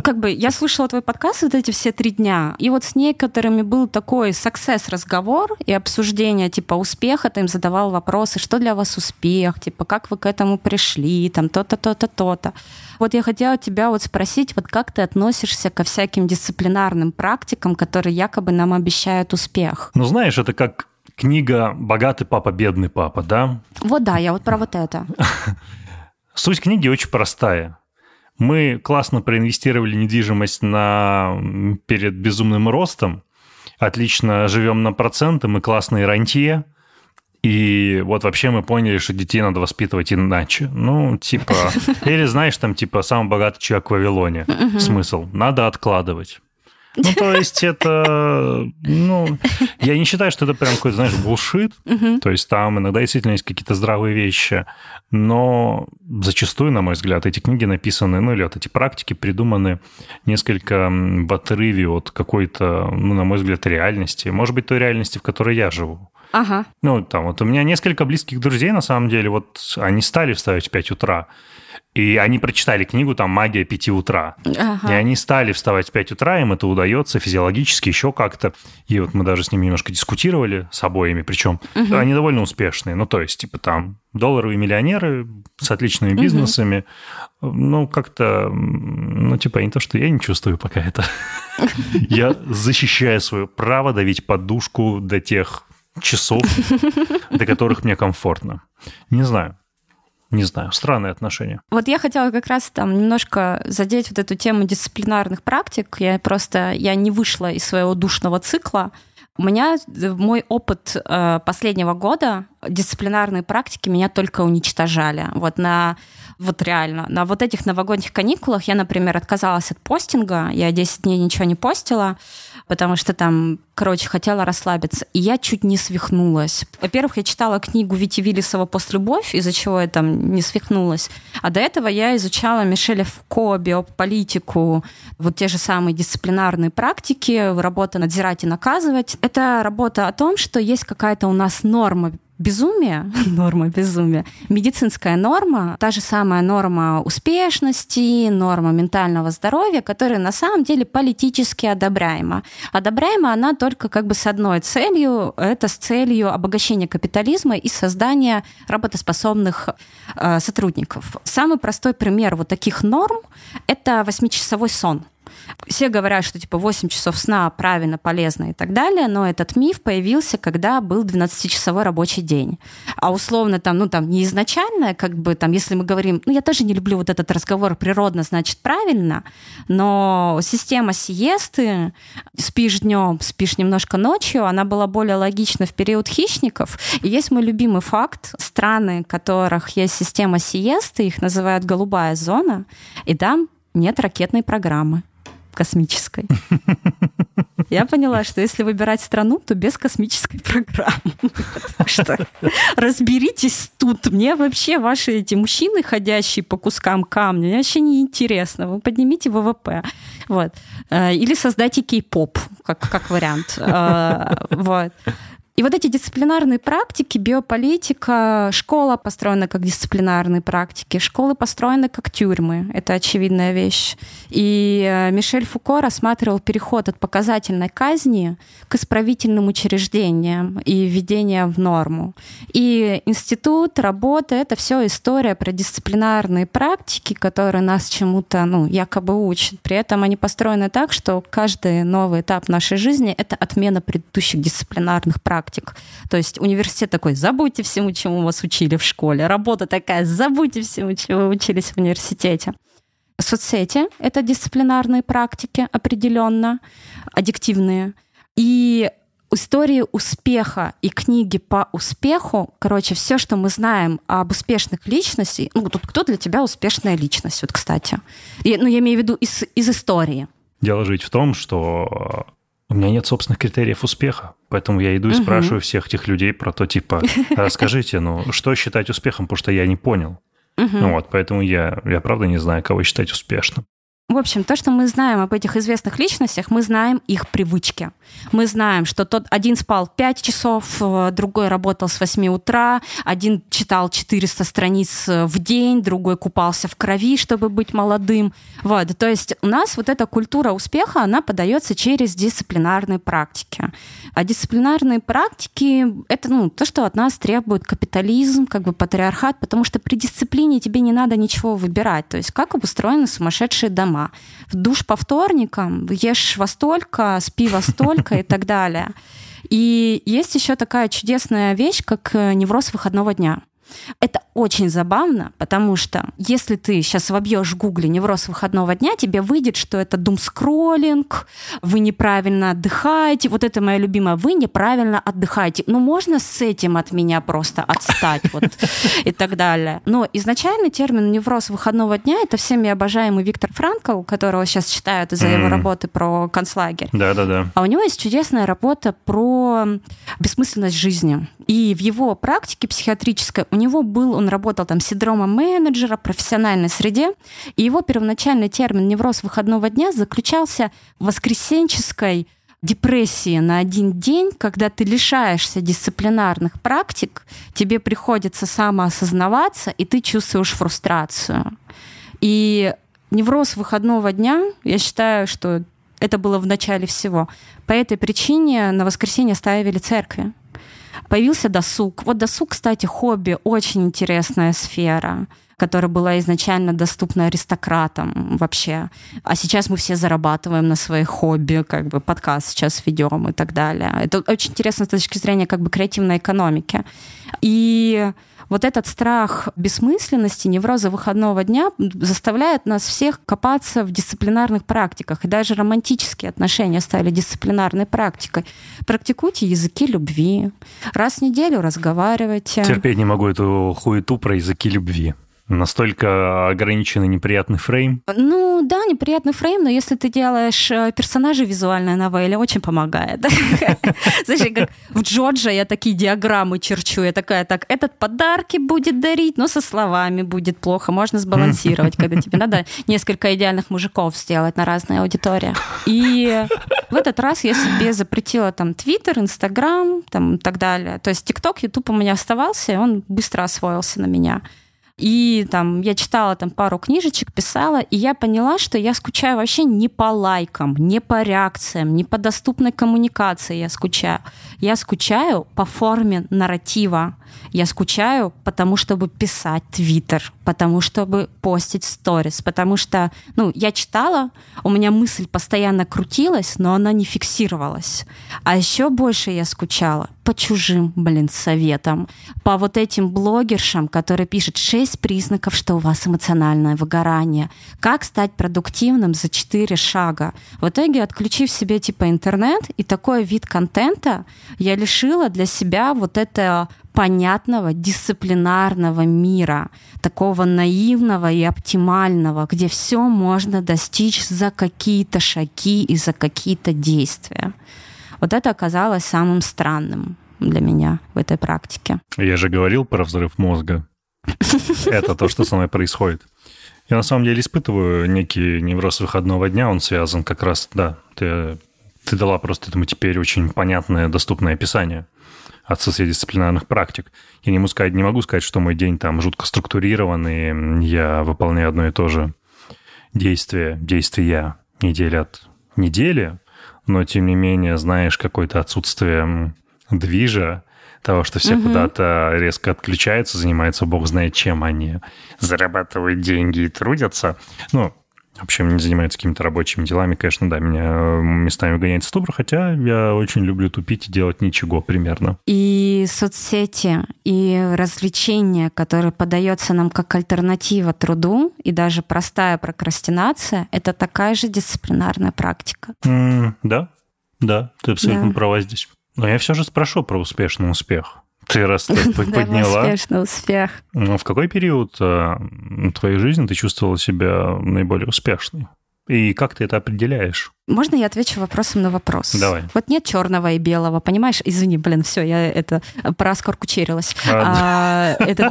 Как бы я слушала твой подкаст вот эти все три дня, и вот с некоторыми был такой success разговор и обсуждение типа успеха, ты им задавал вопросы, что для вас успех, типа как вы к этому пришли, там то-то, то-то, то-то. Вот я хотела тебя вот спросить, вот как ты относишься ко всяким дисциплинарным практикам, которые якобы нам обещают успех? Ну, знаешь, это как книга «Богатый папа, бедный папа», да? Вот да, я вот про вот это. [laughs] Суть книги очень простая. Мы классно проинвестировали недвижимость на... перед безумным ростом, отлично живем на проценты, мы классные рантье, и вот вообще мы поняли, что детей надо воспитывать иначе. Ну, типа... [laughs] Или, знаешь, там, типа, самый богатый человек в Вавилоне. Смысл? Надо откладывать. Ну, то есть это, ну, я не считаю, что это прям какой-то, знаешь, булшит. То есть там иногда действительно есть какие-то здравые вещи, но зачастую, на мой взгляд, эти книги написаны, ну, или вот эти практики придуманы несколько в отрыве от какой-то, ну, на мой взгляд, реальности. Может быть, той реальности, в которой я живу. Ага. Ну, там вот у меня несколько близких друзей, на самом деле, вот они стали вставать в 5 утра. И они прочитали книгу там «Магия 5 утра». Ага. И они стали вставать в 5 утра, им это удается физиологически, еще как-то. И вот мы даже с ними немножко дискутировали, с обоими, причем угу. они довольно успешные. Ну, то есть, типа там долларовые миллионеры с отличными бизнесами. Угу. Ну, как-то, ну, типа, не то, что я не чувствую пока это. [laughs] Я защищаю свое право давить подушку до тех часов, до которых мне комфортно. Не знаю. Не знаю, странные отношения. Вот я хотела как раз там немножко задеть вот эту тему дисциплинарных практик. Я просто, я не вышла из своего душного цикла. У меня мой опыт э, последнего года дисциплинарные практики меня только уничтожали. Вот на вот реально. На вот этих новогодних каникулах я, например, отказалась от постинга. Я 10 дней ничего не постила, потому что там, короче, хотела расслабиться. И я чуть не свихнулась. Во-первых, я читала книгу Вити Виллисова «Постлюбовь», из-за чего я там не свихнулась. А до этого я изучала Мишеля Фуко, биополитику, вот те же самые дисциплинарные практики, работа надзирать и наказывать. Это работа о том, что есть какая-то у нас норма безумие, [laughs] норма безумия, медицинская норма, та же самая норма успешности, норма ментального здоровья, которая на самом деле политически одобряема. Одобряема она только как бы с одной целью, это с целью обогащения капитализма и создания работоспособных э, сотрудников. Самый простой пример вот таких норм – это восьмичасовой сон – все говорят, что типа 8 часов сна правильно, полезно и так далее, но этот миф появился, когда был 12-часовой рабочий день. А условно там, ну там не изначально, как бы там, если мы говорим, ну я тоже не люблю вот этот разговор природно, значит правильно, но система сиесты, спишь днем, спишь немножко ночью, она была более логична в период хищников. И есть мой любимый факт, страны, в которых есть система сиесты, их называют голубая зона, и там нет ракетной программы космической. Я поняла, что если выбирать страну, то без космической программы. Потому что разберитесь тут. Мне вообще ваши эти мужчины, ходящие по кускам камня, вообще не интересно. Вы поднимите ВВП. Вот. Э, или создайте кей-поп, как, как вариант. Э, вот. И вот эти дисциплинарные практики, биополитика, школа построена как дисциплинарные практики, школы построены как тюрьмы. Это очевидная вещь. И э, Мишель Фуко рассматривал переход от показательной казни к исправительным учреждениям и введение в норму. И институт, работа — это все история про дисциплинарные практики, которые нас чему-то ну, якобы учат. При этом они построены так, что каждый новый этап нашей жизни — это отмена предыдущих дисциплинарных практик практик. То есть университет такой, забудьте всему, чему вас учили в школе. Работа такая, забудьте всему, чему учились в университете. Соцсети — это дисциплинарные практики определенно, аддиктивные. И истории успеха и книги по успеху, короче, все, что мы знаем об успешных личностях, ну, тут кто для тебя успешная личность, вот, кстати. И, ну, я имею в виду из, из истории. Дело жить в том, что у меня нет собственных критериев успеха, поэтому я иду и угу. спрашиваю всех этих людей про то, типа, [laughs] расскажите, ну, что считать успехом, потому что я не понял. Угу. Вот, поэтому я, я правда не знаю, кого считать успешным. В общем, то, что мы знаем об этих известных личностях, мы знаем их привычки. Мы знаем, что тот один спал 5 часов, э, другой работал с 8 утра, один читал 400 страниц э, в день, другой купался в крови, чтобы быть молодым. Вот. То есть у нас вот эта культура успеха, она подается через дисциплинарные практики. А дисциплинарные практики — это ну, то, что от нас требует капитализм, как бы патриархат, потому что при дисциплине тебе не надо ничего выбирать. То есть как обустроены сумасшедшие дома дома. В душ по вторникам, ешь во столько, спи во столько и так далее. И есть еще такая чудесная вещь, как э, невроз выходного дня. Это очень забавно, потому что если ты сейчас вобьешь в гугле невроз выходного дня, тебе выйдет, что это думскроллинг, вы неправильно отдыхаете. Вот это моя любимая, вы неправильно отдыхаете. Ну, можно с этим от меня просто отстать вот, и так далее. Но изначально термин невроз выходного дня это всеми обожаемый Виктор Франкл, которого сейчас читают из-за его работы про концлагерь. Да-да-да. А у него есть чудесная работа про бессмысленность жизни. И в его практике психиатрической у него был, он работал там синдромом менеджера в профессиональной среде, и его первоначальный термин «невроз выходного дня» заключался в воскресенческой депрессии на один день, когда ты лишаешься дисциплинарных практик, тебе приходится самоосознаваться, и ты чувствуешь фрустрацию. И невроз выходного дня, я считаю, что это было в начале всего. По этой причине на воскресенье ставили церкви. Появился досуг. Вот досуг, кстати, хобби, очень интересная сфера которая была изначально доступна аристократам вообще. А сейчас мы все зарабатываем на своих хобби, как бы подкаст сейчас ведем и так далее. Это очень интересно с точки зрения как бы креативной экономики. И вот этот страх бессмысленности, невроза выходного дня заставляет нас всех копаться в дисциплинарных практиках. И даже романтические отношения стали дисциплинарной практикой. Практикуйте языки любви. Раз в неделю разговаривайте. Терпеть не могу эту хуету про языки любви. Настолько ограниченный неприятный фрейм? Ну да, неприятный фрейм, но если ты делаешь э, персонажей визуальной новелле, очень помогает. [laughs] Знаешь, как в Джорджа я такие диаграммы черчу, я такая, так, этот подарки будет дарить, но со словами будет плохо, можно сбалансировать, когда тебе надо несколько идеальных мужиков сделать на разные аудитории. И в этот раз я себе запретила там Твиттер, Инстаграм, там и так далее. То есть ТикТок, Ютуб у меня оставался, и он быстро освоился на меня. И там я читала там пару книжечек, писала, и я поняла, что я скучаю вообще не по лайкам, не по реакциям, не по доступной коммуникации я скучаю. Я скучаю по форме нарратива. Я скучаю, потому чтобы писать твиттер, потому чтобы постить сторис, потому что, ну, я читала, у меня мысль постоянно крутилась, но она не фиксировалась. А еще больше я скучала по чужим, блин, советам, по вот этим блогершам, которые пишут шесть признаков, что у вас эмоциональное выгорание, как стать продуктивным за четыре шага. В итоге, отключив себе типа интернет и такой вид контента, я лишила для себя вот это понятного, дисциплинарного мира, такого наивного и оптимального, где все можно достичь за какие-то шаги и за какие-то действия. Вот это оказалось самым странным для меня в этой практике. Я же говорил про взрыв мозга. Это то, что со мной происходит. Я на самом деле испытываю некий невроз выходного дня, он связан как раз, да, ты, ты дала просто этому теперь очень понятное, доступное описание отсутствие дисциплинарных практик. Я не могу сказать, не могу сказать, что мой день там жутко структурированный, я выполняю одно и то же действие, действия недели от недели, но тем не менее, знаешь, какое-то отсутствие движа, того, что все угу. куда-то резко отключаются, занимаются бог знает чем они, зарабатывают деньги и трудятся. Ну, в общем, не занимается какими-то рабочими делами, конечно, да, меня э, местами гоняет ступор, хотя я очень люблю тупить и делать ничего примерно. И соцсети, и развлечения, которые подается нам как альтернатива труду, и даже простая прокрастинация, это такая же дисциплинарная практика. Mm, да, да, ты абсолютно да. права здесь. Но я все же спрошу про успешный успех. Ты раз ты [laughs] подняла... успешный успех. Ну, в какой период э, твоей жизни ты чувствовала себя наиболее успешной? И как ты это определяешь? Можно я отвечу вопросом на вопрос? Давай. Вот нет черного и белого, понимаешь? Извини, блин, все, я это проскоркучерилась. А, [laughs] [laughs] это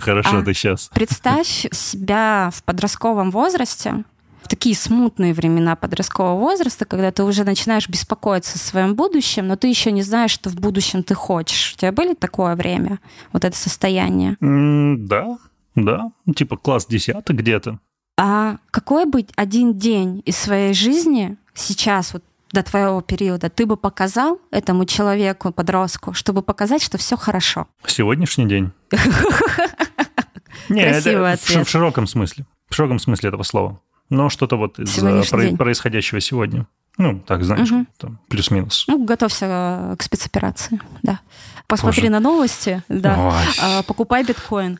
хорошо, ты сейчас. Представь себя в подростковом возрасте, в такие смутные времена подросткового возраста, когда ты уже начинаешь беспокоиться о своем будущем, но ты еще не знаешь, что в будущем ты хочешь. У тебя были такое время, вот это состояние? да, да. Типа класс десятый где-то. А какой бы один день из своей жизни сейчас, вот до твоего периода, ты бы показал этому человеку, подростку, чтобы показать, что все хорошо? Сегодняшний день. [laughs] Нет, это в широком смысле. В широком смысле этого слова. Но что-то вот из э, происходящего сегодня. Ну, так, знаешь, угу. там, плюс-минус. Ну, готовься э, к спецоперации, да. Посмотри Боже. на новости, да. Ой. Покупай биткоин.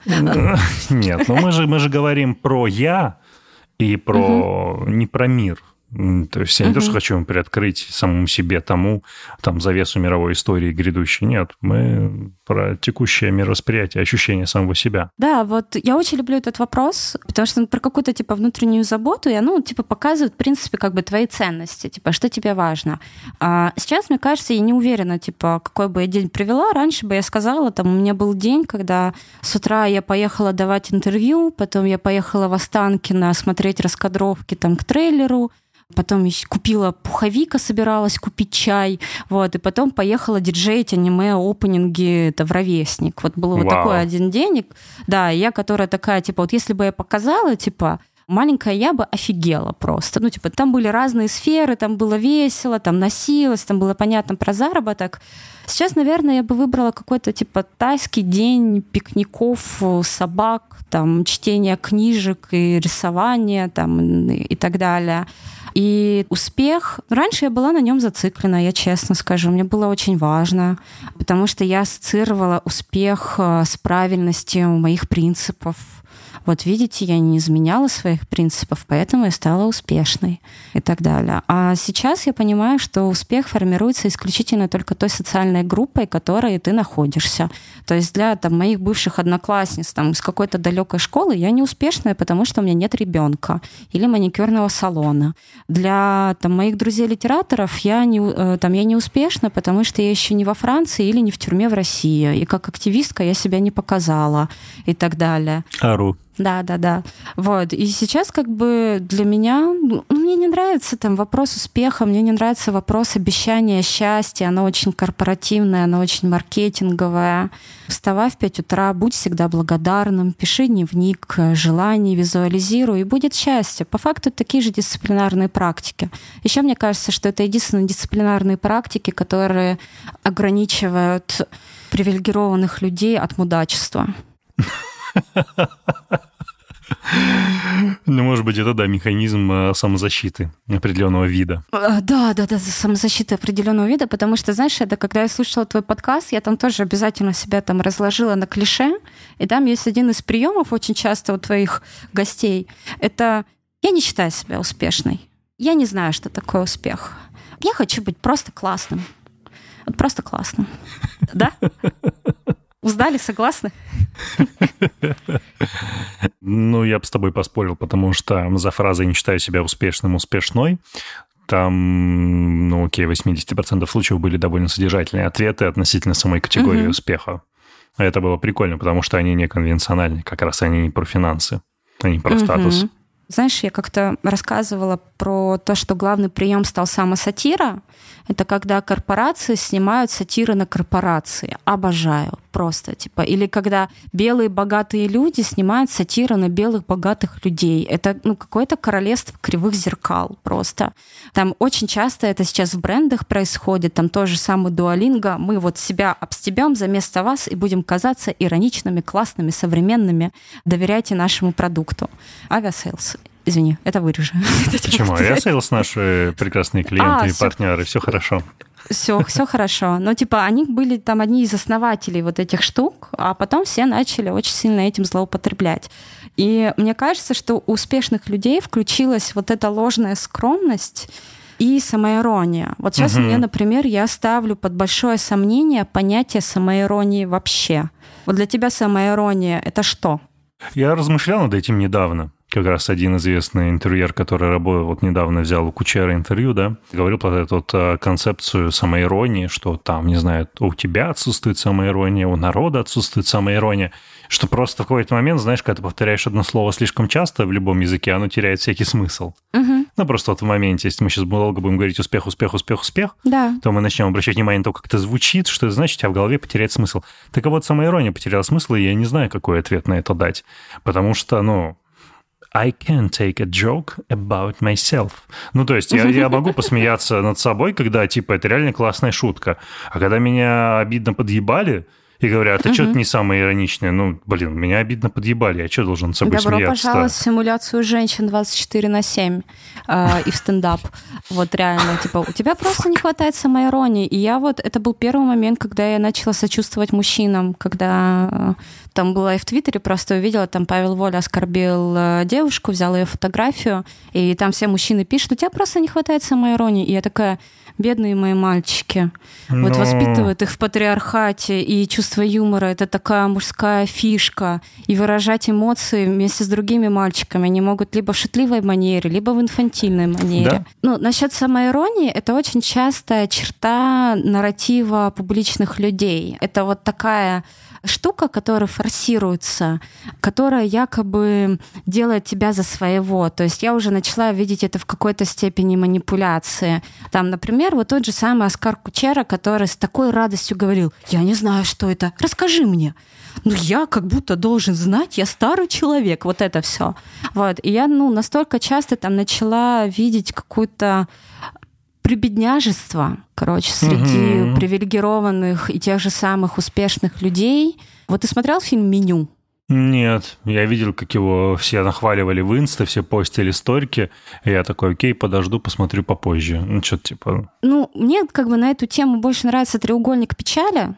Нет, ну мы же, мы же говорим про «я», и про угу. не про мир. То есть я не то, что хочу приоткрыть самому себе тому там завесу мировой истории грядущей. Нет, мы про текущее мировосприятие, ощущение самого себя. Да, вот я очень люблю этот вопрос, потому что он про какую-то типа внутреннюю заботу, и оно типа показывает, в принципе, как бы твои ценности, типа, что тебе важно. А сейчас, мне кажется, я не уверена, типа, какой бы я день провела. Раньше бы я сказала, там, у меня был день, когда с утра я поехала давать интервью, потом я поехала в Останкино смотреть раскадровки там к трейлеру, Потом купила пуховика, собиралась купить чай. Вот, и потом поехала диджеить аниме опенинги это в ровесник. Вот был вот такой один день. Да, я, которая такая, типа, вот если бы я показала, типа, маленькая я бы офигела просто. Ну, типа, там были разные сферы, там было весело, там носилось, там было понятно про заработок. Сейчас, наверное, я бы выбрала какой-то, типа, тайский день пикников, собак, там, чтения книжек и рисования, там, и так далее. И успех, раньше я была на нем зациклена, я честно скажу, мне было очень важно, потому что я ассоциировала успех э, с правильностью моих принципов, вот видите, я не изменяла своих принципов, поэтому я стала успешной и так далее. А сейчас я понимаю, что успех формируется исключительно только той социальной группой, в которой ты находишься. То есть для там, моих бывших одноклассниц там, из какой-то далекой школы я не успешная, потому что у меня нет ребенка или маникюрного салона. Для там, моих друзей-литераторов я не, э, там, я не успешна, потому что я еще не во Франции или не в тюрьме в России. И как активистка я себя не показала и так далее. Ару. Да, да, да. Вот. И сейчас как бы для меня, ну, мне не нравится там вопрос успеха, мне не нравится вопрос обещания счастья, оно очень корпоративное, оно очень маркетинговое. Вставай в 5 утра, будь всегда благодарным, пиши дневник желаний, визуализируй, и будет счастье. По факту такие же дисциплинарные практики. Еще мне кажется, что это единственные дисциплинарные практики, которые ограничивают привилегированных людей от мудачества. Ну, может быть, это, да, механизм э, самозащиты определенного вида. Э, да, да, да, самозащиты определенного вида, потому что, знаешь, это когда я слушала твой подкаст, я там тоже обязательно себя там разложила на клише, и там есть один из приемов очень часто у твоих гостей. Это «я не считаю себя успешной». Я не знаю, что такое успех. Я хочу быть просто классным. Вот просто классным. Да? [laughs] Узнали, согласны? Ну, я бы с тобой поспорил, потому что за фразой «не считаю себя успешным, успешной» там, ну, окей, 80% случаев были довольно содержательные ответы относительно самой категории угу. успеха. Это было прикольно, потому что они не конвенциональны, как раз они не про финансы, они про угу. статус. Знаешь, я как-то рассказывала про то, что главный прием стал самосатира. Это когда корпорации снимают сатиры на корпорации. Обожаю просто. Типа. Или когда белые богатые люди снимают сатиры на белых богатых людей. Это ну, какое-то королевство кривых зеркал просто. Там очень часто это сейчас в брендах происходит. Там тоже самый Duolingo. Мы вот себя обстебем заместо вас и будем казаться ироничными, классными, современными. Доверяйте нашему продукту. Aviasales Извини, это вырежу. [laughs] Почему? Я Sales наши прекрасные клиенты а, и партнеры, все хорошо. Все, все хорошо. Но типа они были там одни из основателей вот этих штук, а потом все начали очень сильно этим злоупотреблять. И мне кажется, что у успешных людей включилась вот эта ложная скромность, и самоирония. Вот сейчас угу. мне, например, я ставлю под большое сомнение понятие самоиронии вообще. Вот для тебя самоирония — это что? Я размышлял над этим недавно как раз один известный интервьюер, который работал, вот недавно взял у Кучера интервью, да, говорил про эту вот а, концепцию самоиронии, что там, не знаю, у тебя отсутствует самоирония, у народа отсутствует самоирония, что просто в какой-то момент, знаешь, когда ты повторяешь одно слово слишком часто в любом языке, оно теряет всякий смысл. Угу. Ну, просто вот в моменте, если мы сейчас долго будем говорить успех, успех, успех, успех, да. то мы начнем обращать внимание на то, как это звучит, что это значит, а в голове потерять смысл. Так вот, самоирония потеряла смысл, и я не знаю, какой ответ на это дать. Потому что, ну, I can take a joke about myself. Ну, то есть я, я могу посмеяться над собой, когда, типа, это реально классная шутка. А когда меня обидно подъебали, и говорят, а угу. что ты не самое ироничное? Ну, блин, меня обидно подъебали, я что должен с собой Добро смеяться? Добро пожаловать в симуляцию женщин 24 на 7 э, и в стендап. Вот реально, типа, у тебя просто не хватает самоиронии. И я вот, это был первый момент, когда я начала сочувствовать мужчинам, когда э, там была и в Твиттере, просто увидела, там Павел Воля оскорбил э, девушку, взял ее фотографию, и там все мужчины пишут, у тебя просто не хватает самоиронии. И я такая, бедные мои мальчики. Но... Вот воспитывают их в патриархате, и чувство юмора — это такая мужская фишка. И выражать эмоции вместе с другими мальчиками они могут либо в шутливой манере, либо в инфантильной манере. Да? Ну, насчет самоиронии, это очень частая черта нарратива публичных людей. Это вот такая штука, которая форсируется, которая якобы делает тебя за своего. То есть я уже начала видеть это в какой-то степени манипуляции. Там, например, вот тот же самый Оскар Кучера, который с такой радостью говорил, я не знаю, что это, расскажи мне ну я как будто должен знать, я старый человек, вот это все. Вот. И я ну, настолько часто там начала видеть какую-то прибедняжество, короче, среди угу. привилегированных и тех же самых успешных людей. Вот ты смотрел фильм «Меню»? Нет, я видел, как его все нахваливали в инста, все постили сторики, и я такой, окей, подожду, посмотрю попозже. Ну, что-то типа... Ну, мне как бы на эту тему больше нравится «Треугольник печали»,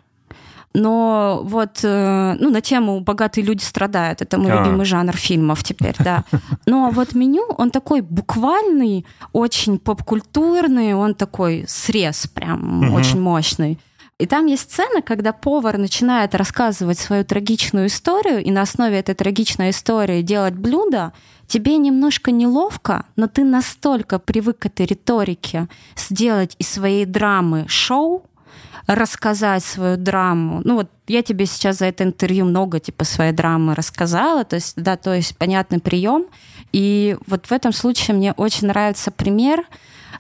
но вот, э, ну, на тему «богатые люди страдают», это мой а. любимый жанр фильмов теперь, да. Но вот меню, он такой буквальный, очень поп-культурный, он такой срез прям угу. очень мощный. И там есть сцена, когда повар начинает рассказывать свою трагичную историю, и на основе этой трагичной истории делать блюдо, тебе немножко неловко, но ты настолько привык к этой риторике сделать из своей драмы шоу, рассказать свою драму. Ну вот я тебе сейчас за это интервью много типа своей драмы рассказала, то есть да, то есть понятный прием. И вот в этом случае мне очень нравится пример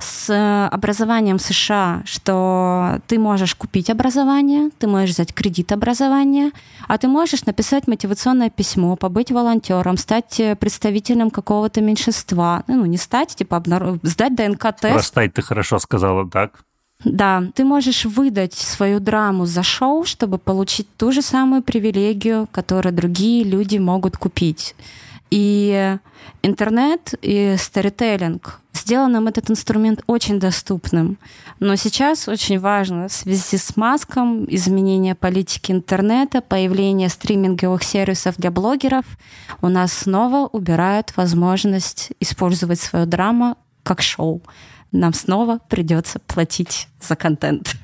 с образованием в США, что ты можешь купить образование, ты можешь взять кредит образования, а ты можешь написать мотивационное письмо, побыть волонтером, стать представителем какого-то меньшинства. Ну, не стать, типа, обнаружить, сдать ДНК-тест. Простать ты хорошо сказала, так? Да, ты можешь выдать свою драму за шоу, чтобы получить ту же самую привилегию, которую другие люди могут купить. И интернет и сторителлинг сделал нам этот инструмент очень доступным. Но сейчас очень важно в связи с маском, изменение политики интернета, появление стриминговых сервисов для блогеров, у нас снова убирают возможность использовать свою драму как шоу нам снова придется платить за контент.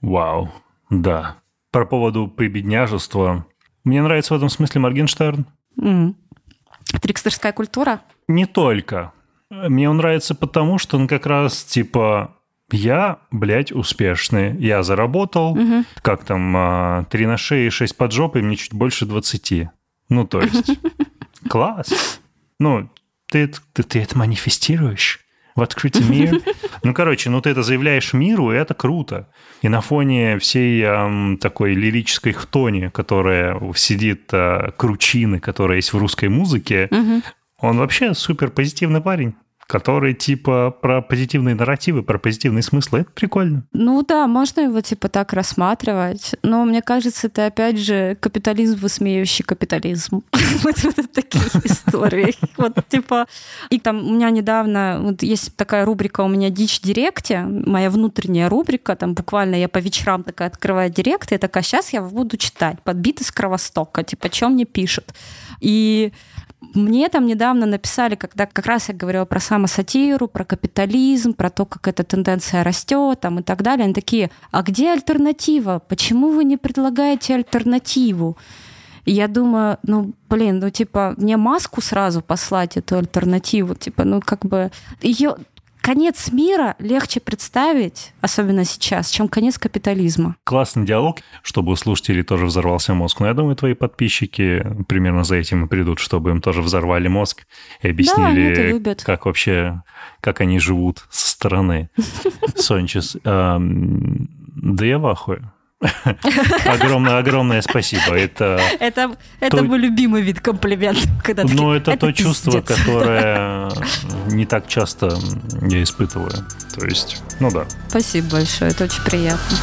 Вау, да. Про поводу прибедняжества. Мне нравится в этом смысле Моргенштерн. Mm. Трикстерская культура? Не только. Мне он нравится потому, что он как раз типа я, блядь, успешный. Я заработал, угу. как там, а, три на шее, шесть под жопой, мне чуть больше двадцати. Ну, то есть, [laughs] класс. Ну, ты, ты, ты это манифестируешь в открытый мир. [laughs] Ну, короче, ну ты это заявляешь миру, и это круто. И на фоне всей эм, такой лирической хтони, которая сидит, э, кручины, которая есть в русской музыке, угу. он вообще супер позитивный парень который типа про позитивные нарративы, про позитивные смыслы. Это прикольно. Ну да, можно его типа так рассматривать. Но мне кажется, это опять же капитализм, высмеивающий капитализм. [laughs] Вот такие [laughs] истории. Вот типа... И там у меня недавно... Вот есть такая рубрика у меня «Дичь директе», моя внутренняя рубрика. Там буквально я по вечерам такая открываю директ, и такая, сейчас я буду читать. Подбит из Кровостока. Типа, что мне пишут. И мне там недавно написали, когда как раз я говорила про самосатиру, про капитализм, про то, как эта тенденция растет там, и так далее. Они такие, а где альтернатива? Почему вы не предлагаете альтернативу? И я думаю, ну, блин, ну, типа, мне маску сразу послать, эту альтернативу, типа, ну, как бы, ее конец мира легче представить, особенно сейчас, чем конец капитализма. Классный диалог, чтобы у слушателей тоже взорвался мозг. Но я думаю, твои подписчики примерно за этим и придут, чтобы им тоже взорвали мозг и объяснили, да, как вообще, как они живут со стороны. [laughs] Сончес, да я в ахуе. Огромное, огромное спасибо. Это, это, это то... мой любимый вид комплиментов. Когда ну, это, это то пиздец. чувство, которое [laughs] не так часто я испытываю. То есть, ну да. Спасибо большое, это очень приятно.